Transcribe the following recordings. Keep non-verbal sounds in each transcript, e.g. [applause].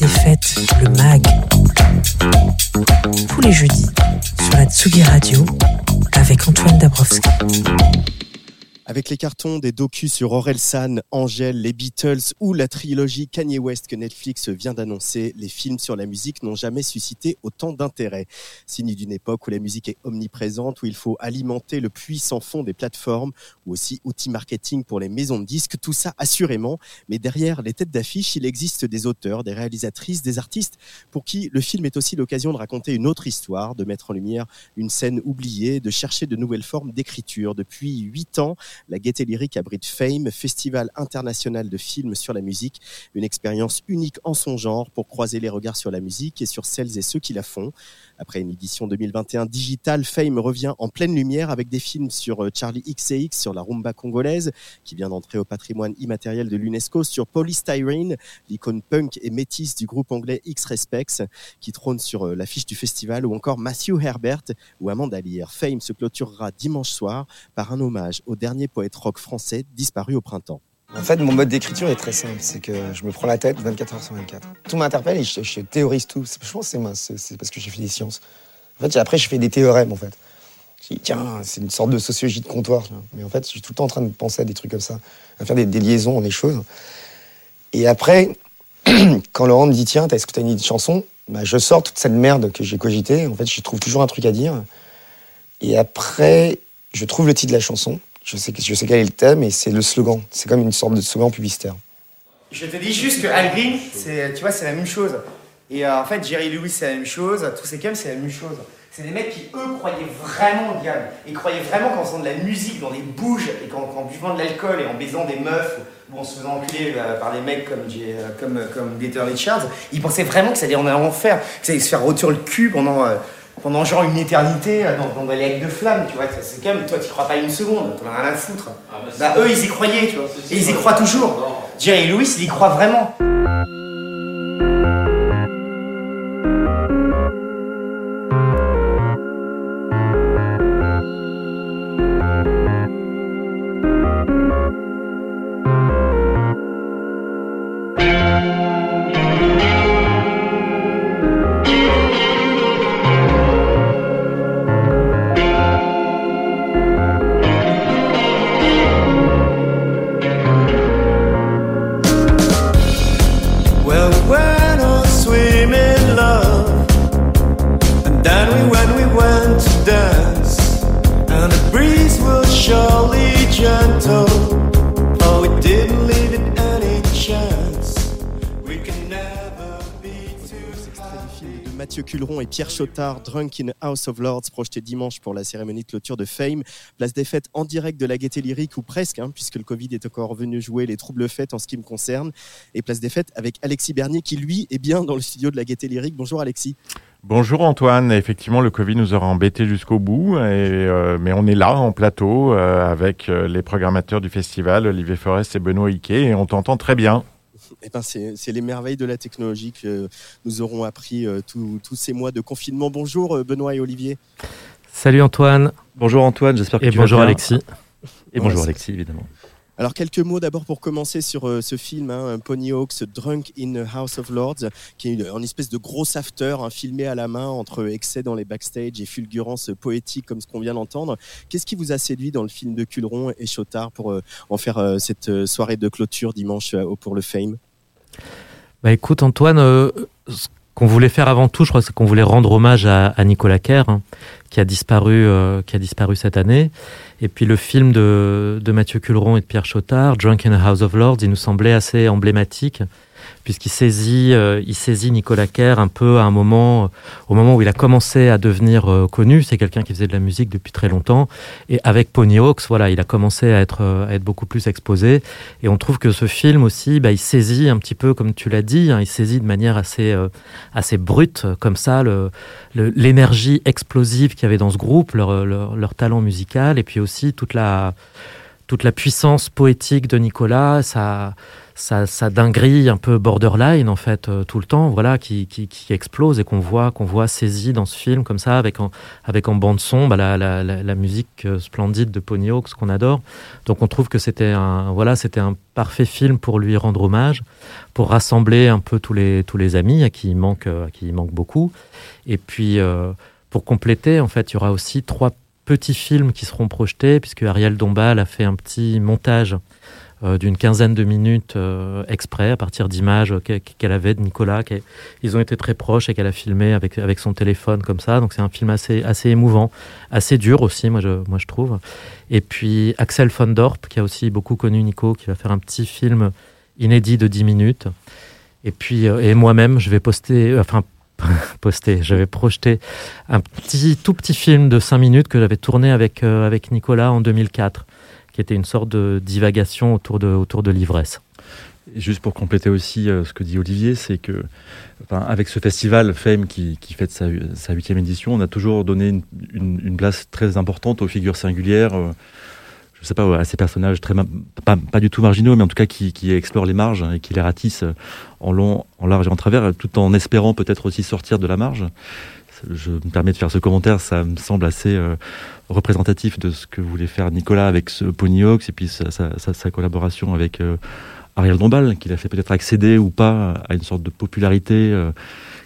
des fêtes, le MAG. Tous les jeudis sur la Tsugi Radio avec Antoine Dabrowski. Avec les cartons des docus sur Orelsan, Angèle, les Beatles ou la trilogie Kanye West que Netflix vient d'annoncer, les films sur la musique n'ont jamais suscité autant d'intérêt. Signe d'une époque où la musique est omniprésente, où il faut alimenter le puissant fond des plateformes, ou aussi outils marketing pour les maisons de disques, tout ça assurément. Mais derrière les têtes d'affiche, il existe des auteurs, des réalisatrices, des artistes pour qui le film est aussi l'occasion de raconter une autre histoire, de mettre en lumière une scène oubliée, de chercher de nouvelles formes d'écriture. Depuis huit ans, la Gaieté Lyrique abrite Fame, festival international de films sur la musique, une expérience unique en son genre pour croiser les regards sur la musique et sur celles et ceux qui la font. Après une édition 2021 digitale, Fame revient en pleine lumière avec des films sur euh, Charlie XCX, sur la rumba congolaise, qui vient d'entrer au patrimoine immatériel de l'UNESCO, sur Polystyrene, l'icône punk et métisse du groupe anglais X-Respects, qui trône sur euh, l'affiche du festival, ou encore Matthew Herbert ou Amanda Lear. Fame se clôturera dimanche soir par un hommage au dernier poète rock français disparu au printemps. En fait, mon mode d'écriture est très simple. C'est que je me prends la tête 24 heures sur 24. Tout m'interpelle et je, je théorise tout. Je pense que c'est parce que j'ai fait des sciences. En fait, après, je fais des théorèmes, en fait. Je dis, tiens, c'est une sorte de sociologie de comptoir. Mais en fait, je suis tout le temps en train de penser à des trucs comme ça, à faire des, liaisons, des choses. Et après, [clears throat] quand Laurent me dit, tiens, est-ce que tu as une chanson? Bah, Je sors toute cette merde que j'ai cogité. En fait, je trouve toujours un truc à dire. Et après, je trouve le titre de la chanson. Je sais, quel est le thème et c'est le slogan. C'est comme une sorte de slogan publicitaire. Je te dis juste que Al Green, tu vois, c'est la même chose. Et euh, en fait, Jerry Lewis, c'est la même chose. Tous ces cums, c'est la même chose. C'est des mecs qui, eux, croyaient vraiment au diable. Et croyaient vraiment qu'en faisant de la musique dans des bouges et qu'en, buvant de l'alcool et en baisant des meufs ou en se faisant enculer euh, par des mecs comme, euh, comme, comme Gator Richards, ils pensaient vraiment que ça allait en enfer, que ça allait se faire rôtir le cul pendant, pendant genre une éternité euh, dans, dans des lacs de flammes, tu vois. C'est comme, toi, tu crois pas une seconde, t'en as rien à foutre. Bah, eux, ils y croyaient, tu vois. Et ils y croient toujours. Jerry Lewis, il y croit vraiment. Mathieu Culeron et Pierre Chotard, Drunk in House of Lords, projeté dimanche pour la cérémonie de clôture de Fame. Place des fêtes en direct de la Gaieté Lyrique, ou presque, hein, puisque le Covid est encore venu jouer les troubles fêtes en ce qui me concerne. Et Place des fêtes avec Alexis Bernier, qui lui est bien dans le studio de la Gaieté Lyrique. Bonjour Alexis. Bonjour Antoine, effectivement le Covid nous aura embêtés jusqu'au bout, euh, mais on est là en plateau euh, avec euh, les programmateurs du festival, Olivier Forest et Benoît Iquet, et on t'entend très bien. Eh ben, c'est c'est les merveilles de la technologie que nous aurons appris euh, tous tous ces mois de confinement. Bonjour euh, Benoît et Olivier. Salut Antoine Bonjour Antoine, j'espère que et tu vas bonjour bien. Alexis. Et bonjour Alexis, évidemment. Alors quelques mots d'abord pour commencer sur euh, ce film, hein, Pony Hawks Drunk in a House of Lords, qui est une, espèce de gros after hein, filmé à la main entre excès dans les backstage et fulgurance poétique comme ce qu'on vient d'entendre. Qu'est-ce qui vous a séduit dans le film de Culeron et Chotard pour euh, en faire euh, cette soirée de clôture dimanche pour le Fame? Bah écoute Antoine, ce qu'on voulait faire avant tout, je crois, c'est qu'on voulait rendre hommage à, à Nicolas Kerr, hein, qui a disparu, euh, qui a disparu cette année. Et puis le film de, de Mathieu Culeron et de Pierre Chotard, Drunk in a House of Lords, il nous semblait assez emblématique puisqu'il saisit, euh, il saisit Nicolas Kerr un peu à un moment, au moment où il a commencé à devenir euh, connu. C'est quelqu'un qui faisait de la musique depuis très longtemps. Et avec Pony Hawks, voilà, il a commencé à être, euh, à être beaucoup plus exposé. Et on trouve que ce film aussi, bah, il saisit un petit peu, comme tu l'as dit, hein, il saisit de manière assez, assez brute, comme ça, l'énergie explosive qu'il y avait dans ce groupe, leur, leur, talent musical, et puis aussi toute la toute la puissance poétique de Nicolas, sa, sa, sa dinguerie un peu borderline en fait euh, tout le temps, voilà, qui, qui, explose et qu'on voit qu'on voit saisi dans ce film comme ça avec en, avec en bande son bah, la, musique euh, splendide de Pony Hawks qu'on adore. Donc on trouve que c'était un voilà c'était un parfait film pour lui rendre hommage, pour rassembler un peu tous les tous les amis à qui il manque euh, à qui manque beaucoup. Et puis pour compléter en fait il y aura aussi trois petits films qui seront projetés, puisque Ariel Dombal a fait un petit montage d'une quinzaine de minutes euh, exprès, à partir d'images qu'elle avait de Nicolas. Ils ont été très proches et qu'elle a filmé avec, avec son téléphone comme ça. Donc c'est un film assez, assez émouvant, assez dur aussi, moi je, moi je trouve. Et puis Axel von Dorp, qui a aussi beaucoup connu Nico, qui va faire un petit film inédit de 10 minutes. Et puis, euh, et moi-même, je vais poster, enfin, [laughs] posté, j'avais projeté un petit, tout petit film de 5 minutes que j'avais tourné avec, euh, avec Nicolas en 2004, qui était une sorte de divagation autour de, autour de l'ivresse. Juste pour compléter aussi euh, ce que dit Olivier, c'est que avec ce festival FEM qui, qui fête sa, huitième édition, on a toujours donné une, place très importante aux figures singulières. Euh, je sais pas, à ces personnages très pas, pas, du tout marginaux, mais en tout cas qui, qui explorent les marges et qui les ratissent en long, en large et en travers, tout en espérant peut-être aussi sortir de la marge. Je me permets de faire ce commentaire, ça me semble assez euh, représentatif de ce que voulait faire Nicolas avec ce Pony et puis sa, collaboration avec euh, Ariel Dombal, qui l'a fait peut-être accéder ou pas à une sorte de popularité euh,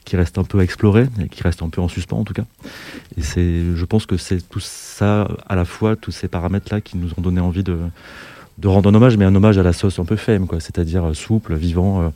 qui reste un peu à explorer, et qui reste un peu en suspens en tout cas. Et c'est, je pense que c'est tout ça à la fois, tous ces paramètres-là qui nous ont donné envie de, rendre un hommage, mais un hommage à la sauce un peu femme, quoi, c'est-à-dire souple, vivant,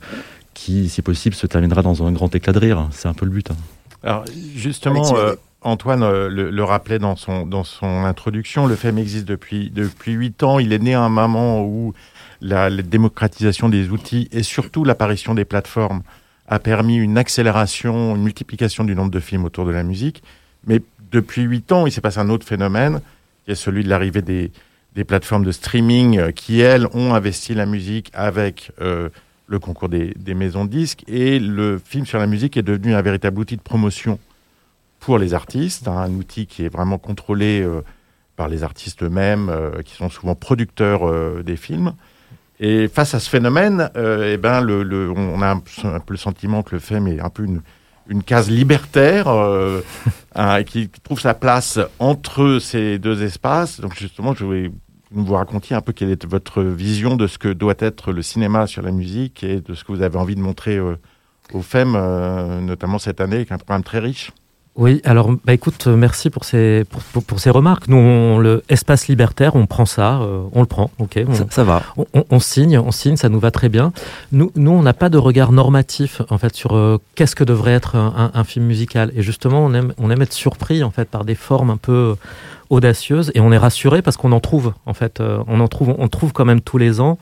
qui, si possible, se terminera dans un grand éclat de rire. C'est un peu le but. Hein. Alors justement, euh, Antoine euh, le, le, rappelait dans son, dans son introduction, le FEM existe depuis depuis huit ans. Il est né à un moment où la, la démocratisation des outils et surtout l'apparition des plateformes a permis une accélération, une multiplication du nombre de films autour de la musique. Mais depuis huit ans, il s'est passé un autre phénomène, qui est celui de l'arrivée des, des plateformes de streaming qui, elles, ont investi la musique avec euh, le concours des, des, maisons de disques. Et le film sur la musique est devenu un véritable outil de promotion pour les artistes, hein, un outil qui est vraiment contrôlé euh, par les artistes eux-mêmes, euh, qui sont souvent producteurs euh, des films. Et face à ce phénomène, eh ben le, le, on a un, un, peu le sentiment que le film est un peu une, une case libertaire euh, [laughs] hein, qui trouve sa place entre ces deux espaces. Donc justement, je voulais vous raconter un peu quelle est votre vision de ce que doit être le cinéma sur la musique et de ce que vous avez envie de montrer euh, au FEM, euh, notamment cette année, avec un programme très riche. Oui, alors bah écoute, merci pour ces pour, pour, pour ces remarques. Nous, on, le espace libertaire, on prend ça, euh, on le prend, ok. On, ça, ça, va. On, on, signe, on signe, ça nous va très bien. Nous, nous, on n'a pas de regard normatif en fait sur euh, qu'est-ce que devrait être un, un, un, film musical. Et justement, on aime on aime être surpris en fait par des formes un peu audacieuse et on est rassuré parce qu'on en trouve en fait euh, on en trouve on trouve quand même tous les ans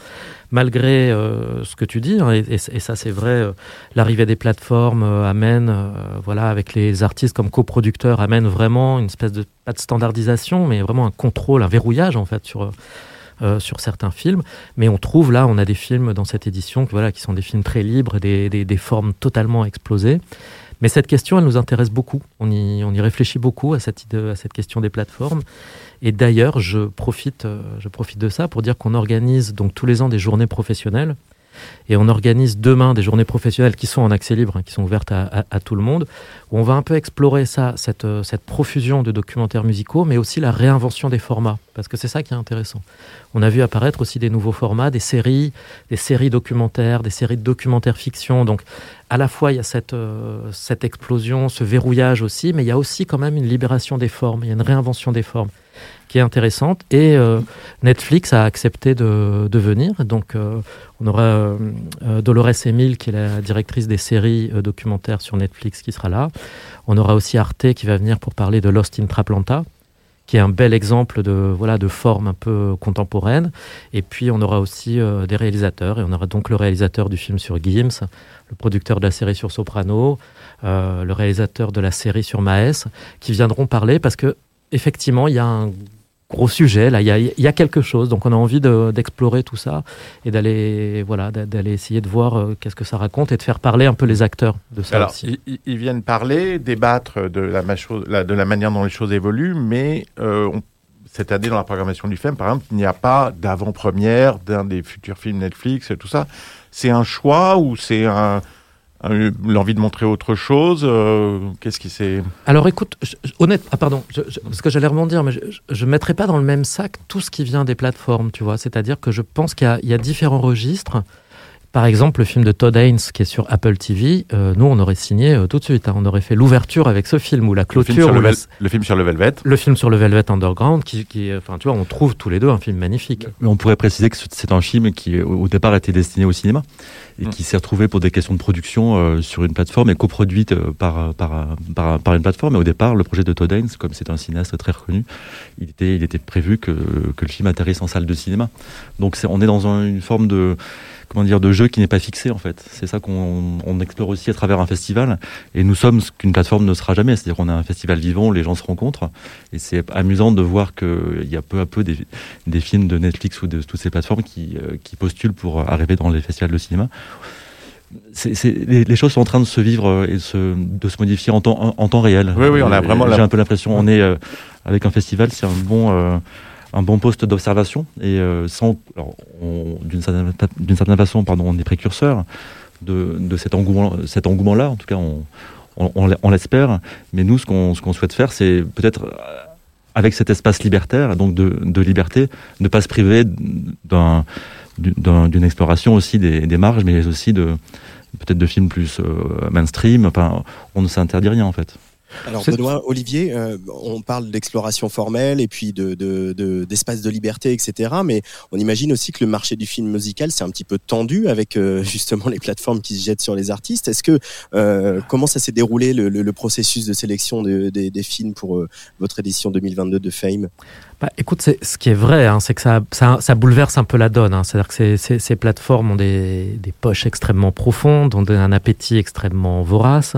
malgré euh, ce que tu dis hein, et, ça c'est vrai euh, l'arrivée des plateformes amène voilà avec les artistes comme coproducteurs amène vraiment une espèce de pas de standardisation mais vraiment un contrôle un verrouillage en fait sur sur certains films, mais on trouve là, on a des films dans cette édition, voilà, qui sont des films très libres, des, des, des formes totalement explosées. Mais cette question, elle nous intéresse beaucoup. On y, réfléchit beaucoup à cette, idée, à cette question des plateformes. Et d'ailleurs, je profite, euh, je profite de ça pour dire qu'on organise donc tous les ans des journées professionnelles. Et on organise demain des journées professionnelles qui sont en accès libre, hein, qui sont ouvertes à, tout le monde, où on va un peu explorer ça, cette, euh, cette profusion de documentaires musicaux, mais aussi la réinvention des formats, parce que c'est ça qui est intéressant. On a vu apparaître aussi des nouveaux formats, des séries, des séries documentaires, des séries de documentaires fiction. Donc, à la fois, il y a cette, euh, cette explosion, ce verrouillage aussi, mais il y a aussi quand même une libération des formes, il y a une réinvention des formes qui est intéressante. Et euh, Netflix a accepté de, venir. Donc, euh, on aura euh, Dolores Emile, qui est la directrice des séries documentaires sur Netflix, qui sera là. On aura aussi Arte qui va venir pour parler de Lost in Traplanta qui est un bel exemple de voilà de forme un peu contemporaine et puis on aura aussi des réalisateurs et on aura donc le réalisateur du film sur Gims le producteur de la série sur Soprano le réalisateur de la série sur Maes qui viendront parler parce que effectivement il y a un gros sujet là il y a, y a, quelque chose donc on a envie d'explorer de, tout ça et d'aller voilà d'aller essayer de voir euh, qu'est-ce que ça raconte et de faire parler un peu les acteurs de ça Alors, aussi. Ils, ils viennent parler débattre de la, de la manière dont les choses évoluent mais euh, on cette année dans la programmation du film, par exemple, il n'y a pas d'avant-première d'un des futurs films Netflix et tout ça. C'est un choix ou c'est un, l'envie de montrer autre chose euh, Qu'est-ce qui s'est... Alors écoute, honnête, ah pardon, parce que j'allais rebondir, mais je ne mettrai pas dans le même sac tout ce qui vient des plateformes, tu vois. C'est-à-dire que je pense qu'il y, y, a différents registres. Par exemple, le film de Todd Haynes qui est sur Apple TV, euh, nous on aurait signé euh, tout de suite. Hein. on aurait fait l'ouverture avec ce film ou la clôture. Le film, sur le, Velvet. Le film sur le Velvet Underground, qui, qui, enfin tu vois, on trouve tous les deux un film magnifique. Mais on pourrait préciser que c'est un film qui au départ était destiné au cinéma et mm. qui s'est retrouvé pour des questions de production euh, sur une plateforme et coproduite par, par, par, par, une plateforme. Et au départ, le projet de Todd Haynes, comme c'est un cinéaste très reconnu, il était, il était prévu que, que le film atterrisse en salle de cinéma. Donc on est dans une forme de comment dire, de jeu qui n'est pas fixé en fait. C'est ça qu'on explore aussi à travers un festival. Et nous sommes ce qu'une plateforme ne sera jamais. C'est-à-dire qu'on a un festival vivant, où les gens se rencontrent. Et c'est amusant de voir qu'il y a peu à peu des, des, films de Netflix ou de toutes ces plateformes qui, euh, qui postulent pour arriver dans les festivals de cinéma. les, les, choses sont en train de se vivre et se, de se modifier en temps, en, temps réel. Oui, oui, on a vraiment. J'ai un peu l'impression, on est euh, avec un festival, c'est un bon, euh, un bon poste d'observation et euh, sans d'une certaine, façon pardon on est précurseur de, de cet engouement cet engouement là en tout cas on, on, l'espère. Mais nous ce qu'on ce qu'on souhaite faire c'est peut-être euh, avec cet espace libertaire donc de, de liberté ne pas se priver d'un d'une exploration aussi des, des, marges mais aussi de peut-être de films plus euh, mainstream. Enfin on ne s'interdit rien en fait alors Benoît, Olivier, euh, on parle d'exploration formelle et puis de, d'espace de, liberté, etc. Mais on imagine aussi que le marché du film musical c'est un petit peu tendu avec euh, [laughs] justement les plateformes qui se jettent sur les artistes. Est-ce que euh, comment ça s'est déroulé le, processus de sélection des films pour votre édition 2022 de Fame? Bah, écoute, ce qui est vrai, hein, c'est que ça, ça, bouleverse un peu la donne. Hein. C'est-à-dire que ces, ces, plateformes ont des, des poches extrêmement profondes, ont un appétit extrêmement vorace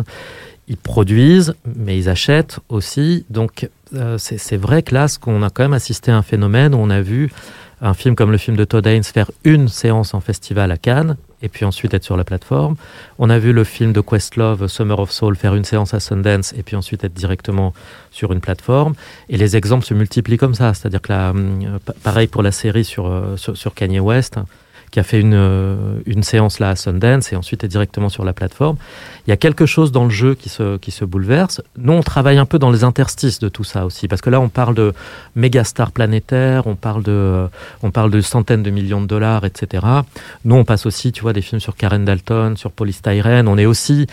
ils produisent, mais ils achètent aussi. Donc euh, c'est vrai que là, qu'on a quand même assisté à un phénomène où on a vu un film comme le film de Todd Haynes faire une séance en festival à Cannes et puis ensuite être sur la plateforme. On a vu le film de Questlove, Summer of Soul, faire une séance à Sundance et puis ensuite être directement sur une plateforme. Et les exemples se multiplient comme ça. C'est-à-dire que là, euh, pareil pour la série sur, euh, sur, sur Kanye West qui a fait une, euh, une séance là à Sundance et ensuite est directement sur la plateforme. Il y a quelque chose dans le jeu qui se, qui se bouleverse. Nous, on travaille un peu dans les interstices de tout ça aussi, parce que là, on parle de méga stars planétaires, on parle de, euh, on parle de centaines de millions de dollars, etc. Nous, on passe aussi, tu vois, des films sur Karen Dalton, sur Polystyrene. On est aussi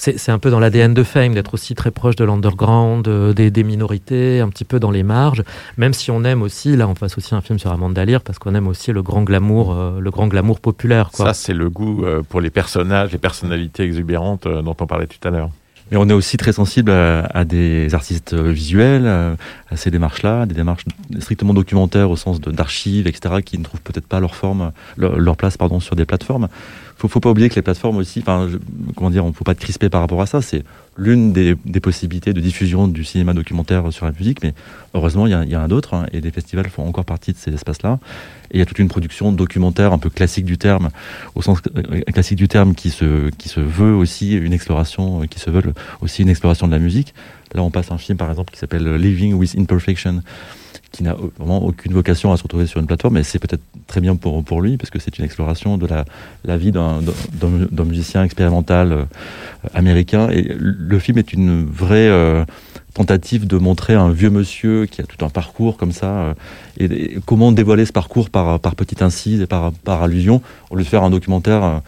c'est un peu dans l'ADN de Fame d'être aussi très proche de l'underground, euh, des, des, minorités, un petit peu dans les marges. Même si on aime aussi, là, on passe aussi un film sur Amanda Lear parce qu'on aime aussi le grand glamour, euh, le grand glamour populaire. Quoi. Ça, c'est le goût euh, pour les personnages, les personnalités exubérantes dont on parlait tout à l'heure. Mais on est aussi très sensible à, des artistes visuels, à, ces démarches-là, des démarches strictement documentaires au sens d'archives, etc., qui ne trouvent peut-être pas leur forme, leur, leur, place, pardon, sur des plateformes faut, faut pas oublier que les plateformes aussi, enfin, comment dire, on faut pas être crispé par rapport à ça. C'est l'une des, possibilités de diffusion du cinéma documentaire sur la musique, mais heureusement, il y, a, y en a d'autres, hein, et les festivals font encore partie de ces espaces-là. Et il y a toute une production documentaire un peu classique du terme, au sens euh, classique du terme, qui se, qui se veut aussi une exploration, qui se veut aussi une exploration de la musique. Là, on passe un film, par exemple, qui s'appelle Living with Imperfection, qui n'a vraiment aucune vocation à se retrouver sur une plateforme, mais c'est peut-être très bien pour, lui, parce que c'est une exploration de la, vie d'un musicien expérimental euh, américain. Et le film est une vraie euh, tentative de montrer un vieux monsieur qui a tout un parcours comme ça, euh, et, comment dévoiler ce parcours par, par petite incise et par, par allusion, au lieu de faire un documentaire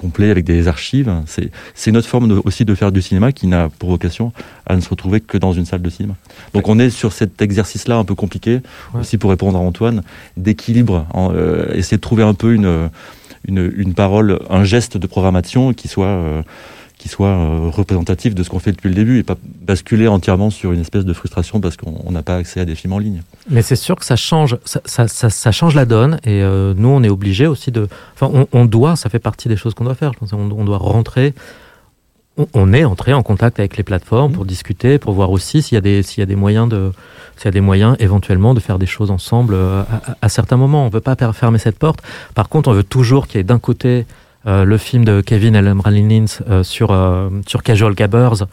complet avec des archives. C'est notre forme de, aussi de faire du cinéma qui n'a pour vocation à ne se retrouver que dans une salle de cinéma. Donc on est sur cet exercice-là un peu compliqué, aussi pour répondre à Antoine, d'équilibre, euh, essayer de trouver un peu une, une, une, parole, un geste de programmation qui soit... Euh, qui soit euh, représentatif de ce qu'on fait depuis le début et pas basculer entièrement sur une espèce de frustration parce qu'on n'a pas accès à des films en ligne. Mais c'est sûr que ça change, ça, ça, ça, ça change la donne et euh, nous on est obligé aussi de, enfin on, on, doit, ça fait partie des choses qu'on doit faire. Je pense on, on doit rentrer, on, on, est entré en contact avec les plateformes pour discuter, pour voir aussi s'il y a des s'il y a des moyens de s'il y a des moyens éventuellement de faire des choses ensemble euh, à, à, à certains moments. On veut pas fermer cette porte. Par contre, on veut toujours qu'il y ait d'un côté Euh, le film de Kevin Elmralin euh, sur euh, sur Casual Gabbers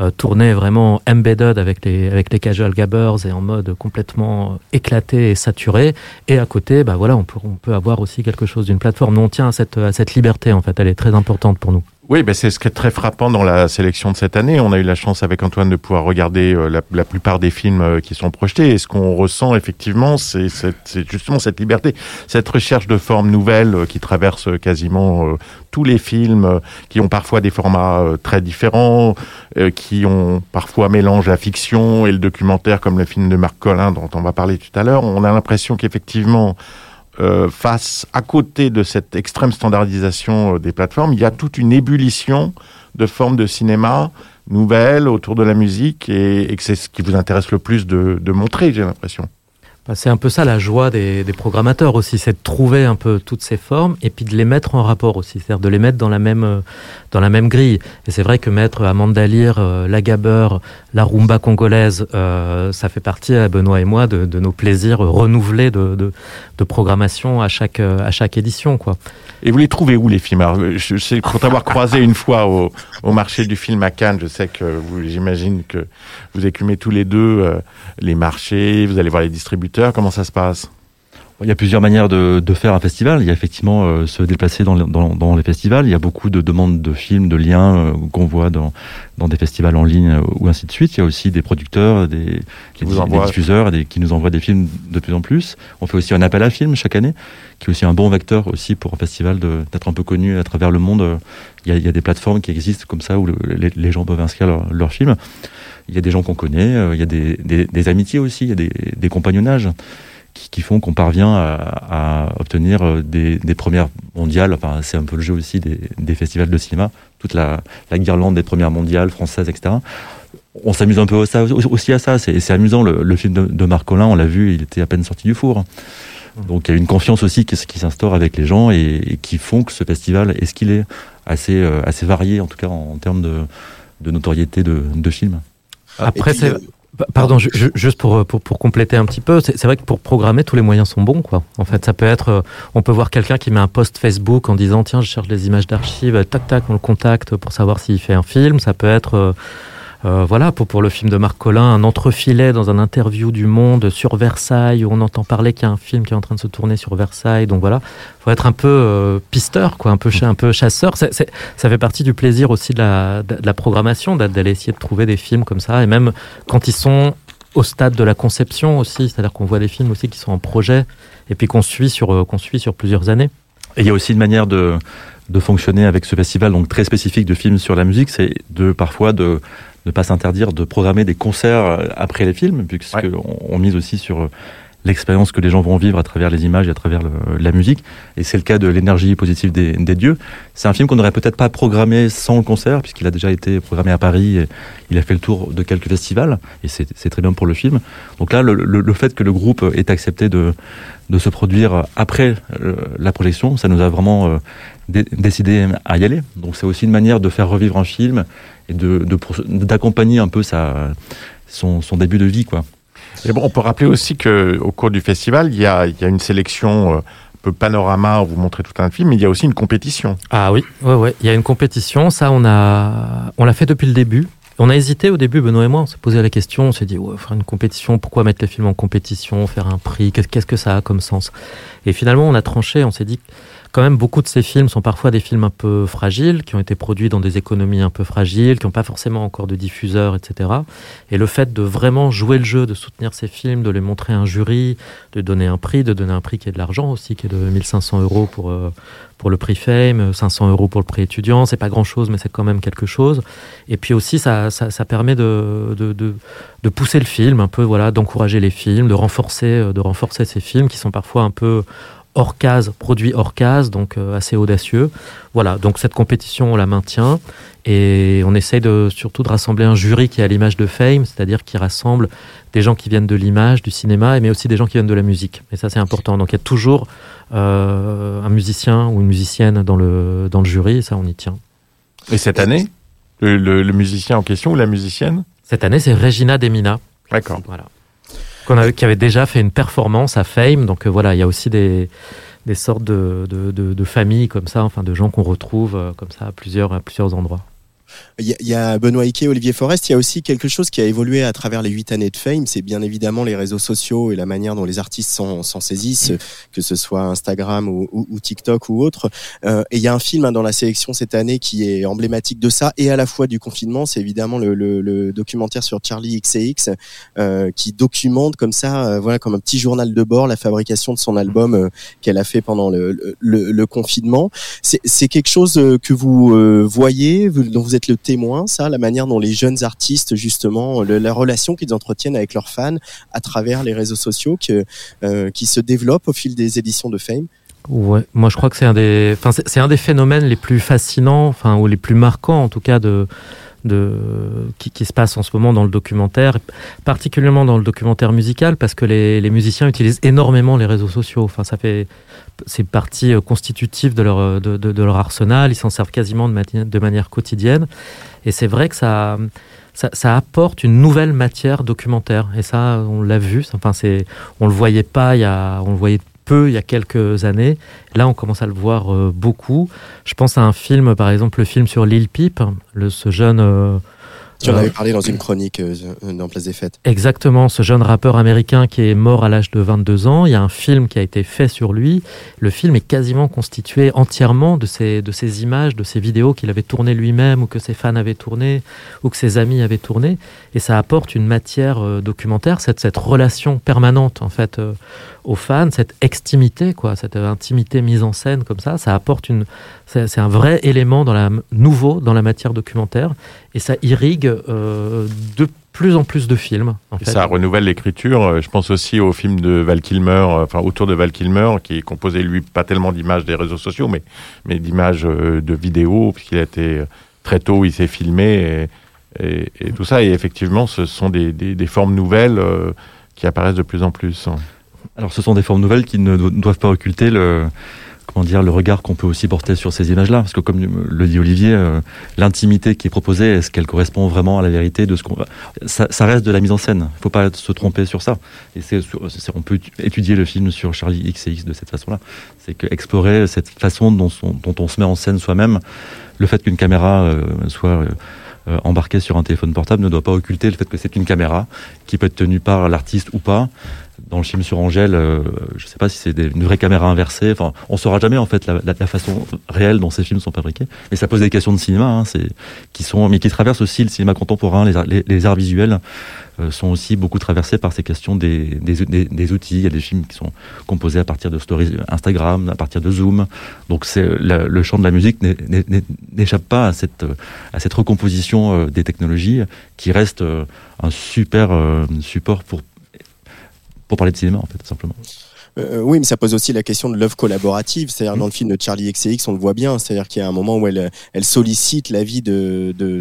euh, tourné vraiment embedded avec les avec les Casual Gabbers et en mode complètement éclaté et saturé. Et à côté, bah voilà, on peut on peut avoir aussi quelque chose d'une plateforme. On tient à cette à cette liberté en fait. Elle est très importante pour nous. Oui, ben c'est ce qui est très frappant dans la sélection de cette année. On a eu la chance avec Antoine de pouvoir regarder euh, la, plupart des films euh, qui sont projetés. Et ce qu'on ressent effectivement, c'est justement cette liberté, cette recherche de formes nouvelles euh, qui traverse quasiment tous les films, qui ont parfois des formats très différents, qui ont parfois mélange la fiction et le documentaire, comme le film de Marc Collin dont on va parler tout à l'heure. On a l'impression qu'effectivement, euh, face à côté de cette extrême standardisation euh, des plateformes, il y a toute une ébullition de formes de cinéma nouvelles autour de la musique et, que c'est ce qui vous intéresse le plus de, de montrer, j'ai l'impression. Bah, c'est un peu ça la joie des, des programmateurs aussi, c'est de trouver un peu toutes ces formes et puis de les mettre en rapport aussi, c'est-à-dire de les mettre dans la même dans la même grille. Et c'est vrai que mettre Amanda Lear, euh, la Gabber, la rumba congolaise, euh, ça fait partie à Benoît et moi de, de nos plaisirs renouvelés de, de, de programmation à chaque à chaque édition, quoi. Et vous les trouvez où les films? Je sais pour t'avoir [laughs] croisé une fois au, au marché du film à Cannes, je sais que vous, j'imagine que vous écumez tous les deux euh, les marchés, vous allez voir les distributeurs. Comment ça se passe? Il y a plusieurs manières de, de, faire un festival. Il y a effectivement euh, se déplacer dans, dans, dans, les festivals. Il y a beaucoup de demandes de films, de liens euh, qu'on voit dans, dans des festivals en ligne euh, ou ainsi de suite. Il y a aussi des producteurs, des, qui des, vous des diffuseurs des, qui nous envoient des films de plus en plus. On fait aussi un appel à films chaque année, qui est aussi un bon vecteur aussi pour un festival d'être un peu connu à travers le monde. Il y, a, il y a des plateformes qui existent comme ça où le, les, les, gens peuvent inscrire leurs leur films. Il y a des gens qu'on connaît, il y a des, amitiés aussi, il y a des, compagnonnages qui, font qu'on parvient à, obtenir euh, des, premières mondiales. Enfin, c'est un peu le jeu aussi des, festivals de cinéma, toute la, la, guirlande des premières mondiales françaises, etc. On s'amuse un peu aussi à ça. C'est amusant. Le, film de, Marc Collin, on l'a vu, il était à peine sorti du four. Donc il y a une confiance aussi qui, s'instaure avec les gens et, qui font que ce festival est ce qu'il est, assez, euh, varié en tout cas en, termes de, notoriété de, de film. Après, c'est Pardon, je, je, juste pour, pour, pour compléter un petit peu, c'est vrai que pour programmer, tous les moyens sont bons. Quoi. En fait, ça peut être, on peut voir quelqu'un qui met un post Facebook en disant tiens, je cherche des images d'archives, tac tac, on le contacte pour savoir s'il fait un film. Ça peut être euh, voilà, pour, pour le film de Marc Collin, un entrefilet dans un interview du Monde sur Versailles, où on entend parler qu'il y a un film qui est en train de se tourner sur Versailles. Donc voilà, faut être un peu euh, pisteur, quoi, un peu, un peu chasseur. Ça fait partie du plaisir aussi de la, de la programmation, d'aller essayer de trouver des films comme ça, et même quand ils sont au stade de la conception aussi, c'est-à-dire qu'on voit des films aussi qui sont en projet, et puis qu'on suit sur, euh, qu'on suit sur plusieurs années. Et il y a aussi une manière de, de fonctionner avec ce festival, donc très spécifique de films sur la musique, c'est de parfois de ne pas s'interdire de programmer des concerts après les films, puisqu'on ouais. on mise aussi sur l'expérience que les gens vont vivre à travers les images et à travers le, la musique. Et c'est le cas de l'énergie positive des, des dieux. C'est un film qu'on n'aurait peut-être pas programmé sans le concert, puisqu'il a déjà été programmé à Paris. Et il a fait le tour de quelques festivals, et c'est très bien pour le film. Donc là, le, le, le fait que le groupe ait accepté de, de se produire après euh, la projection, ça nous a vraiment euh, décidé à y aller. Donc c'est aussi une manière de faire revivre un film et d'accompagner un peu sa, son, son début de vie, quoi. Et bon, on peut rappeler aussi que au cours du festival, il y a, il y a une sélection euh, un peu panorama, où vous montrez tout un film, mais il y a aussi une compétition. Ah oui, ouais, ouais. il y a une compétition. Ça, on a, on l'a fait depuis le début. On a hésité au début, Benoît et moi, on s'est posé la question, on s'est dit, ouais, faire une compétition, pourquoi mettre les films en compétition, faire un prix, qu'est-ce que ça a comme sens? Et finalement, on a tranché, on s'est dit, quand même, beaucoup de ces films sont parfois des films un peu fragiles, qui ont été produits dans des économies un peu fragiles, qui n'ont pas forcément encore de diffuseurs, etc. Et le fait de vraiment jouer le jeu, de soutenir ces films, de les montrer à un jury, de donner un prix, de donner un prix qui est de l'argent aussi, qui est de 1500 euros pour, euh, pour le prix Fame, 500 euros pour le prix étudiant, c'est pas grand chose, mais c'est quand même quelque chose. Et puis aussi, ça, ça, permet de, de, de, de, pousser le film, un peu, voilà, d'encourager les films, de renforcer, de renforcer ces films qui sont parfois un peu hors case, produit hors case, donc euh, assez audacieux. Voilà, donc cette compétition, on la maintient et on essaye de, surtout de rassembler un jury qui est à l'image de Fame, c'est-à-dire qui rassemble des gens qui viennent de l'image, du cinéma, mais aussi des gens qui viennent de la musique. Et ça, c'est important. Donc il y a toujours euh, un musicien ou une musicienne dans le, dans le jury, et ça, on y tient. Et cette année, le, le, le musicien en question ou la musicienne? Cette année, c'est Regina Demina. D'accord. Voilà. Qui avait déjà fait une performance à Fame. Donc euh, voilà, il y a aussi des, des sortes de, de, familles comme ça, enfin de gens qu'on retrouve comme ça à à plusieurs endroits. Il y, a Benoît Ike, Olivier Forest. Il y a aussi quelque chose qui a évolué à travers les huit années de Fame. C'est bien évidemment les réseaux sociaux et la manière dont les artistes s'en saisissent, que ce soit Instagram ou, ou, TikTok ou autre. Euh, et il y a un film hein, dans la sélection cette année qui est emblématique de ça et à la fois du confinement. C'est évidemment le, le, le, documentaire sur Charlie XCX euh, qui documente comme ça, euh, voilà, comme un petit journal de bord, la fabrication de son album euh, qu'elle a fait pendant le, le confinement. C'est quelque chose euh, que vous voyez, dont vous êtes le témoin, ça, la manière dont les jeunes artistes, justement, la relation qu'ils entretiennent avec leurs fans à travers les réseaux sociaux que, euh, qui se développent au fil des éditions de Fame. Ouais, moi je crois que c'est un des, c'est un des phénomènes les plus fascinants, enfin ou les plus marquants en tout cas de de qui, se passe en ce moment dans le documentaire, particulièrement dans le documentaire musical parce que les, musiciens utilisent énormément les réseaux sociaux. Enfin ça fait c'est partie euh, constitutive de leur, euh, de, de, leur arsenal, ils s'en servent quasiment de, de, manière quotidienne. Et c'est vrai que ça, ça, ça, apporte une nouvelle matière documentaire. Et ça, on l'a vu, enfin, c'est, on le voyait pas, il y a, on le voyait peu il y a quelques années. Là, on commence à le voir euh, beaucoup. Je pense à un film, par exemple, le film sur Lil Peep, le, ce jeune tu en avais parlé dans une chronique euh, dans Place des Fêtes. Exactement, ce jeune rappeur américain qui est mort à l'âge de 22 ans. Il y a un film qui a été fait sur lui. Le film est quasiment constitué entièrement de ces, de ces images, de ces vidéos qu'il avait tournées lui-même ou que ses fans avaient tournées ou que ses amis avaient tournées. Et ça apporte une matière euh, documentaire, cette, cette relation permanente en fait euh, aux fans, cette extimité, quoi, cette intimité mise en scène comme ça, ça apporte une, c'est un vrai élément dans la, nouveau dans la matière documentaire et ça irrigue euh, de plus en plus de films. En fait. Ça renouvelle l'écriture. Euh, je pense aussi au film de Val Kilmer, euh, enfin autour de Val Kilmer, qui est composé lui pas tellement d'images des réseaux sociaux, mais mais d'images de vidéos, puisqu'il a été très tôt, il s'est filmé et, et, tout ça. Et effectivement, ce sont des, des, des formes nouvelles qui apparaissent de plus en plus. Alors, ce sont des formes nouvelles qui ne doivent pas occulter le, comment dire, le regard qu'on peut aussi porter sur ces images-là. Parce que, comme le dit Olivier, euh, l'intimité qui est proposée, est-ce qu'elle correspond vraiment à la vérité de ce qu'on. Ça, ça reste de la mise en scène. Il ne faut pas se tromper sur ça. Et c'est, on peut étudier le film sur Charlie X et X de cette façon-là. C'est que explorer cette façon dont, on se met en scène soi-même, le fait qu'une caméra euh, soit. Euh, embarquée sur un téléphone portable ne doit pas occulter le fait que c'est une caméra qui peut être tenue par l'artiste ou pas, dans le film sur Angèle, euh, je ne sais pas si c'est une vraie caméra inversée. Enfin, on saura jamais en fait la, la, la, façon réelle dont ces films sont fabriqués. Mais ça pose des questions de cinéma, hein, c'est qui sont, mais qui traversent aussi le cinéma contemporain. Les, les, les arts visuels euh, sont aussi beaucoup traversés par ces questions des, des, des, outils. Il y a des films qui sont composés à partir de stories Instagram, à partir de Zoom. Donc c'est le champ de la musique n'échappe pas à cette à cette recomposition euh, des technologies qui reste euh, un super support pour pour parler de cinéma, en fait, simplement. Euh, oui, mais ça pose aussi la question de l'œuvre collaborative. C'est-à-dire, mmh. dans le film de Charlie XCX, on le voit bien. C'est-à-dire qu'il y a un moment où elle, elle sollicite l'avis de, de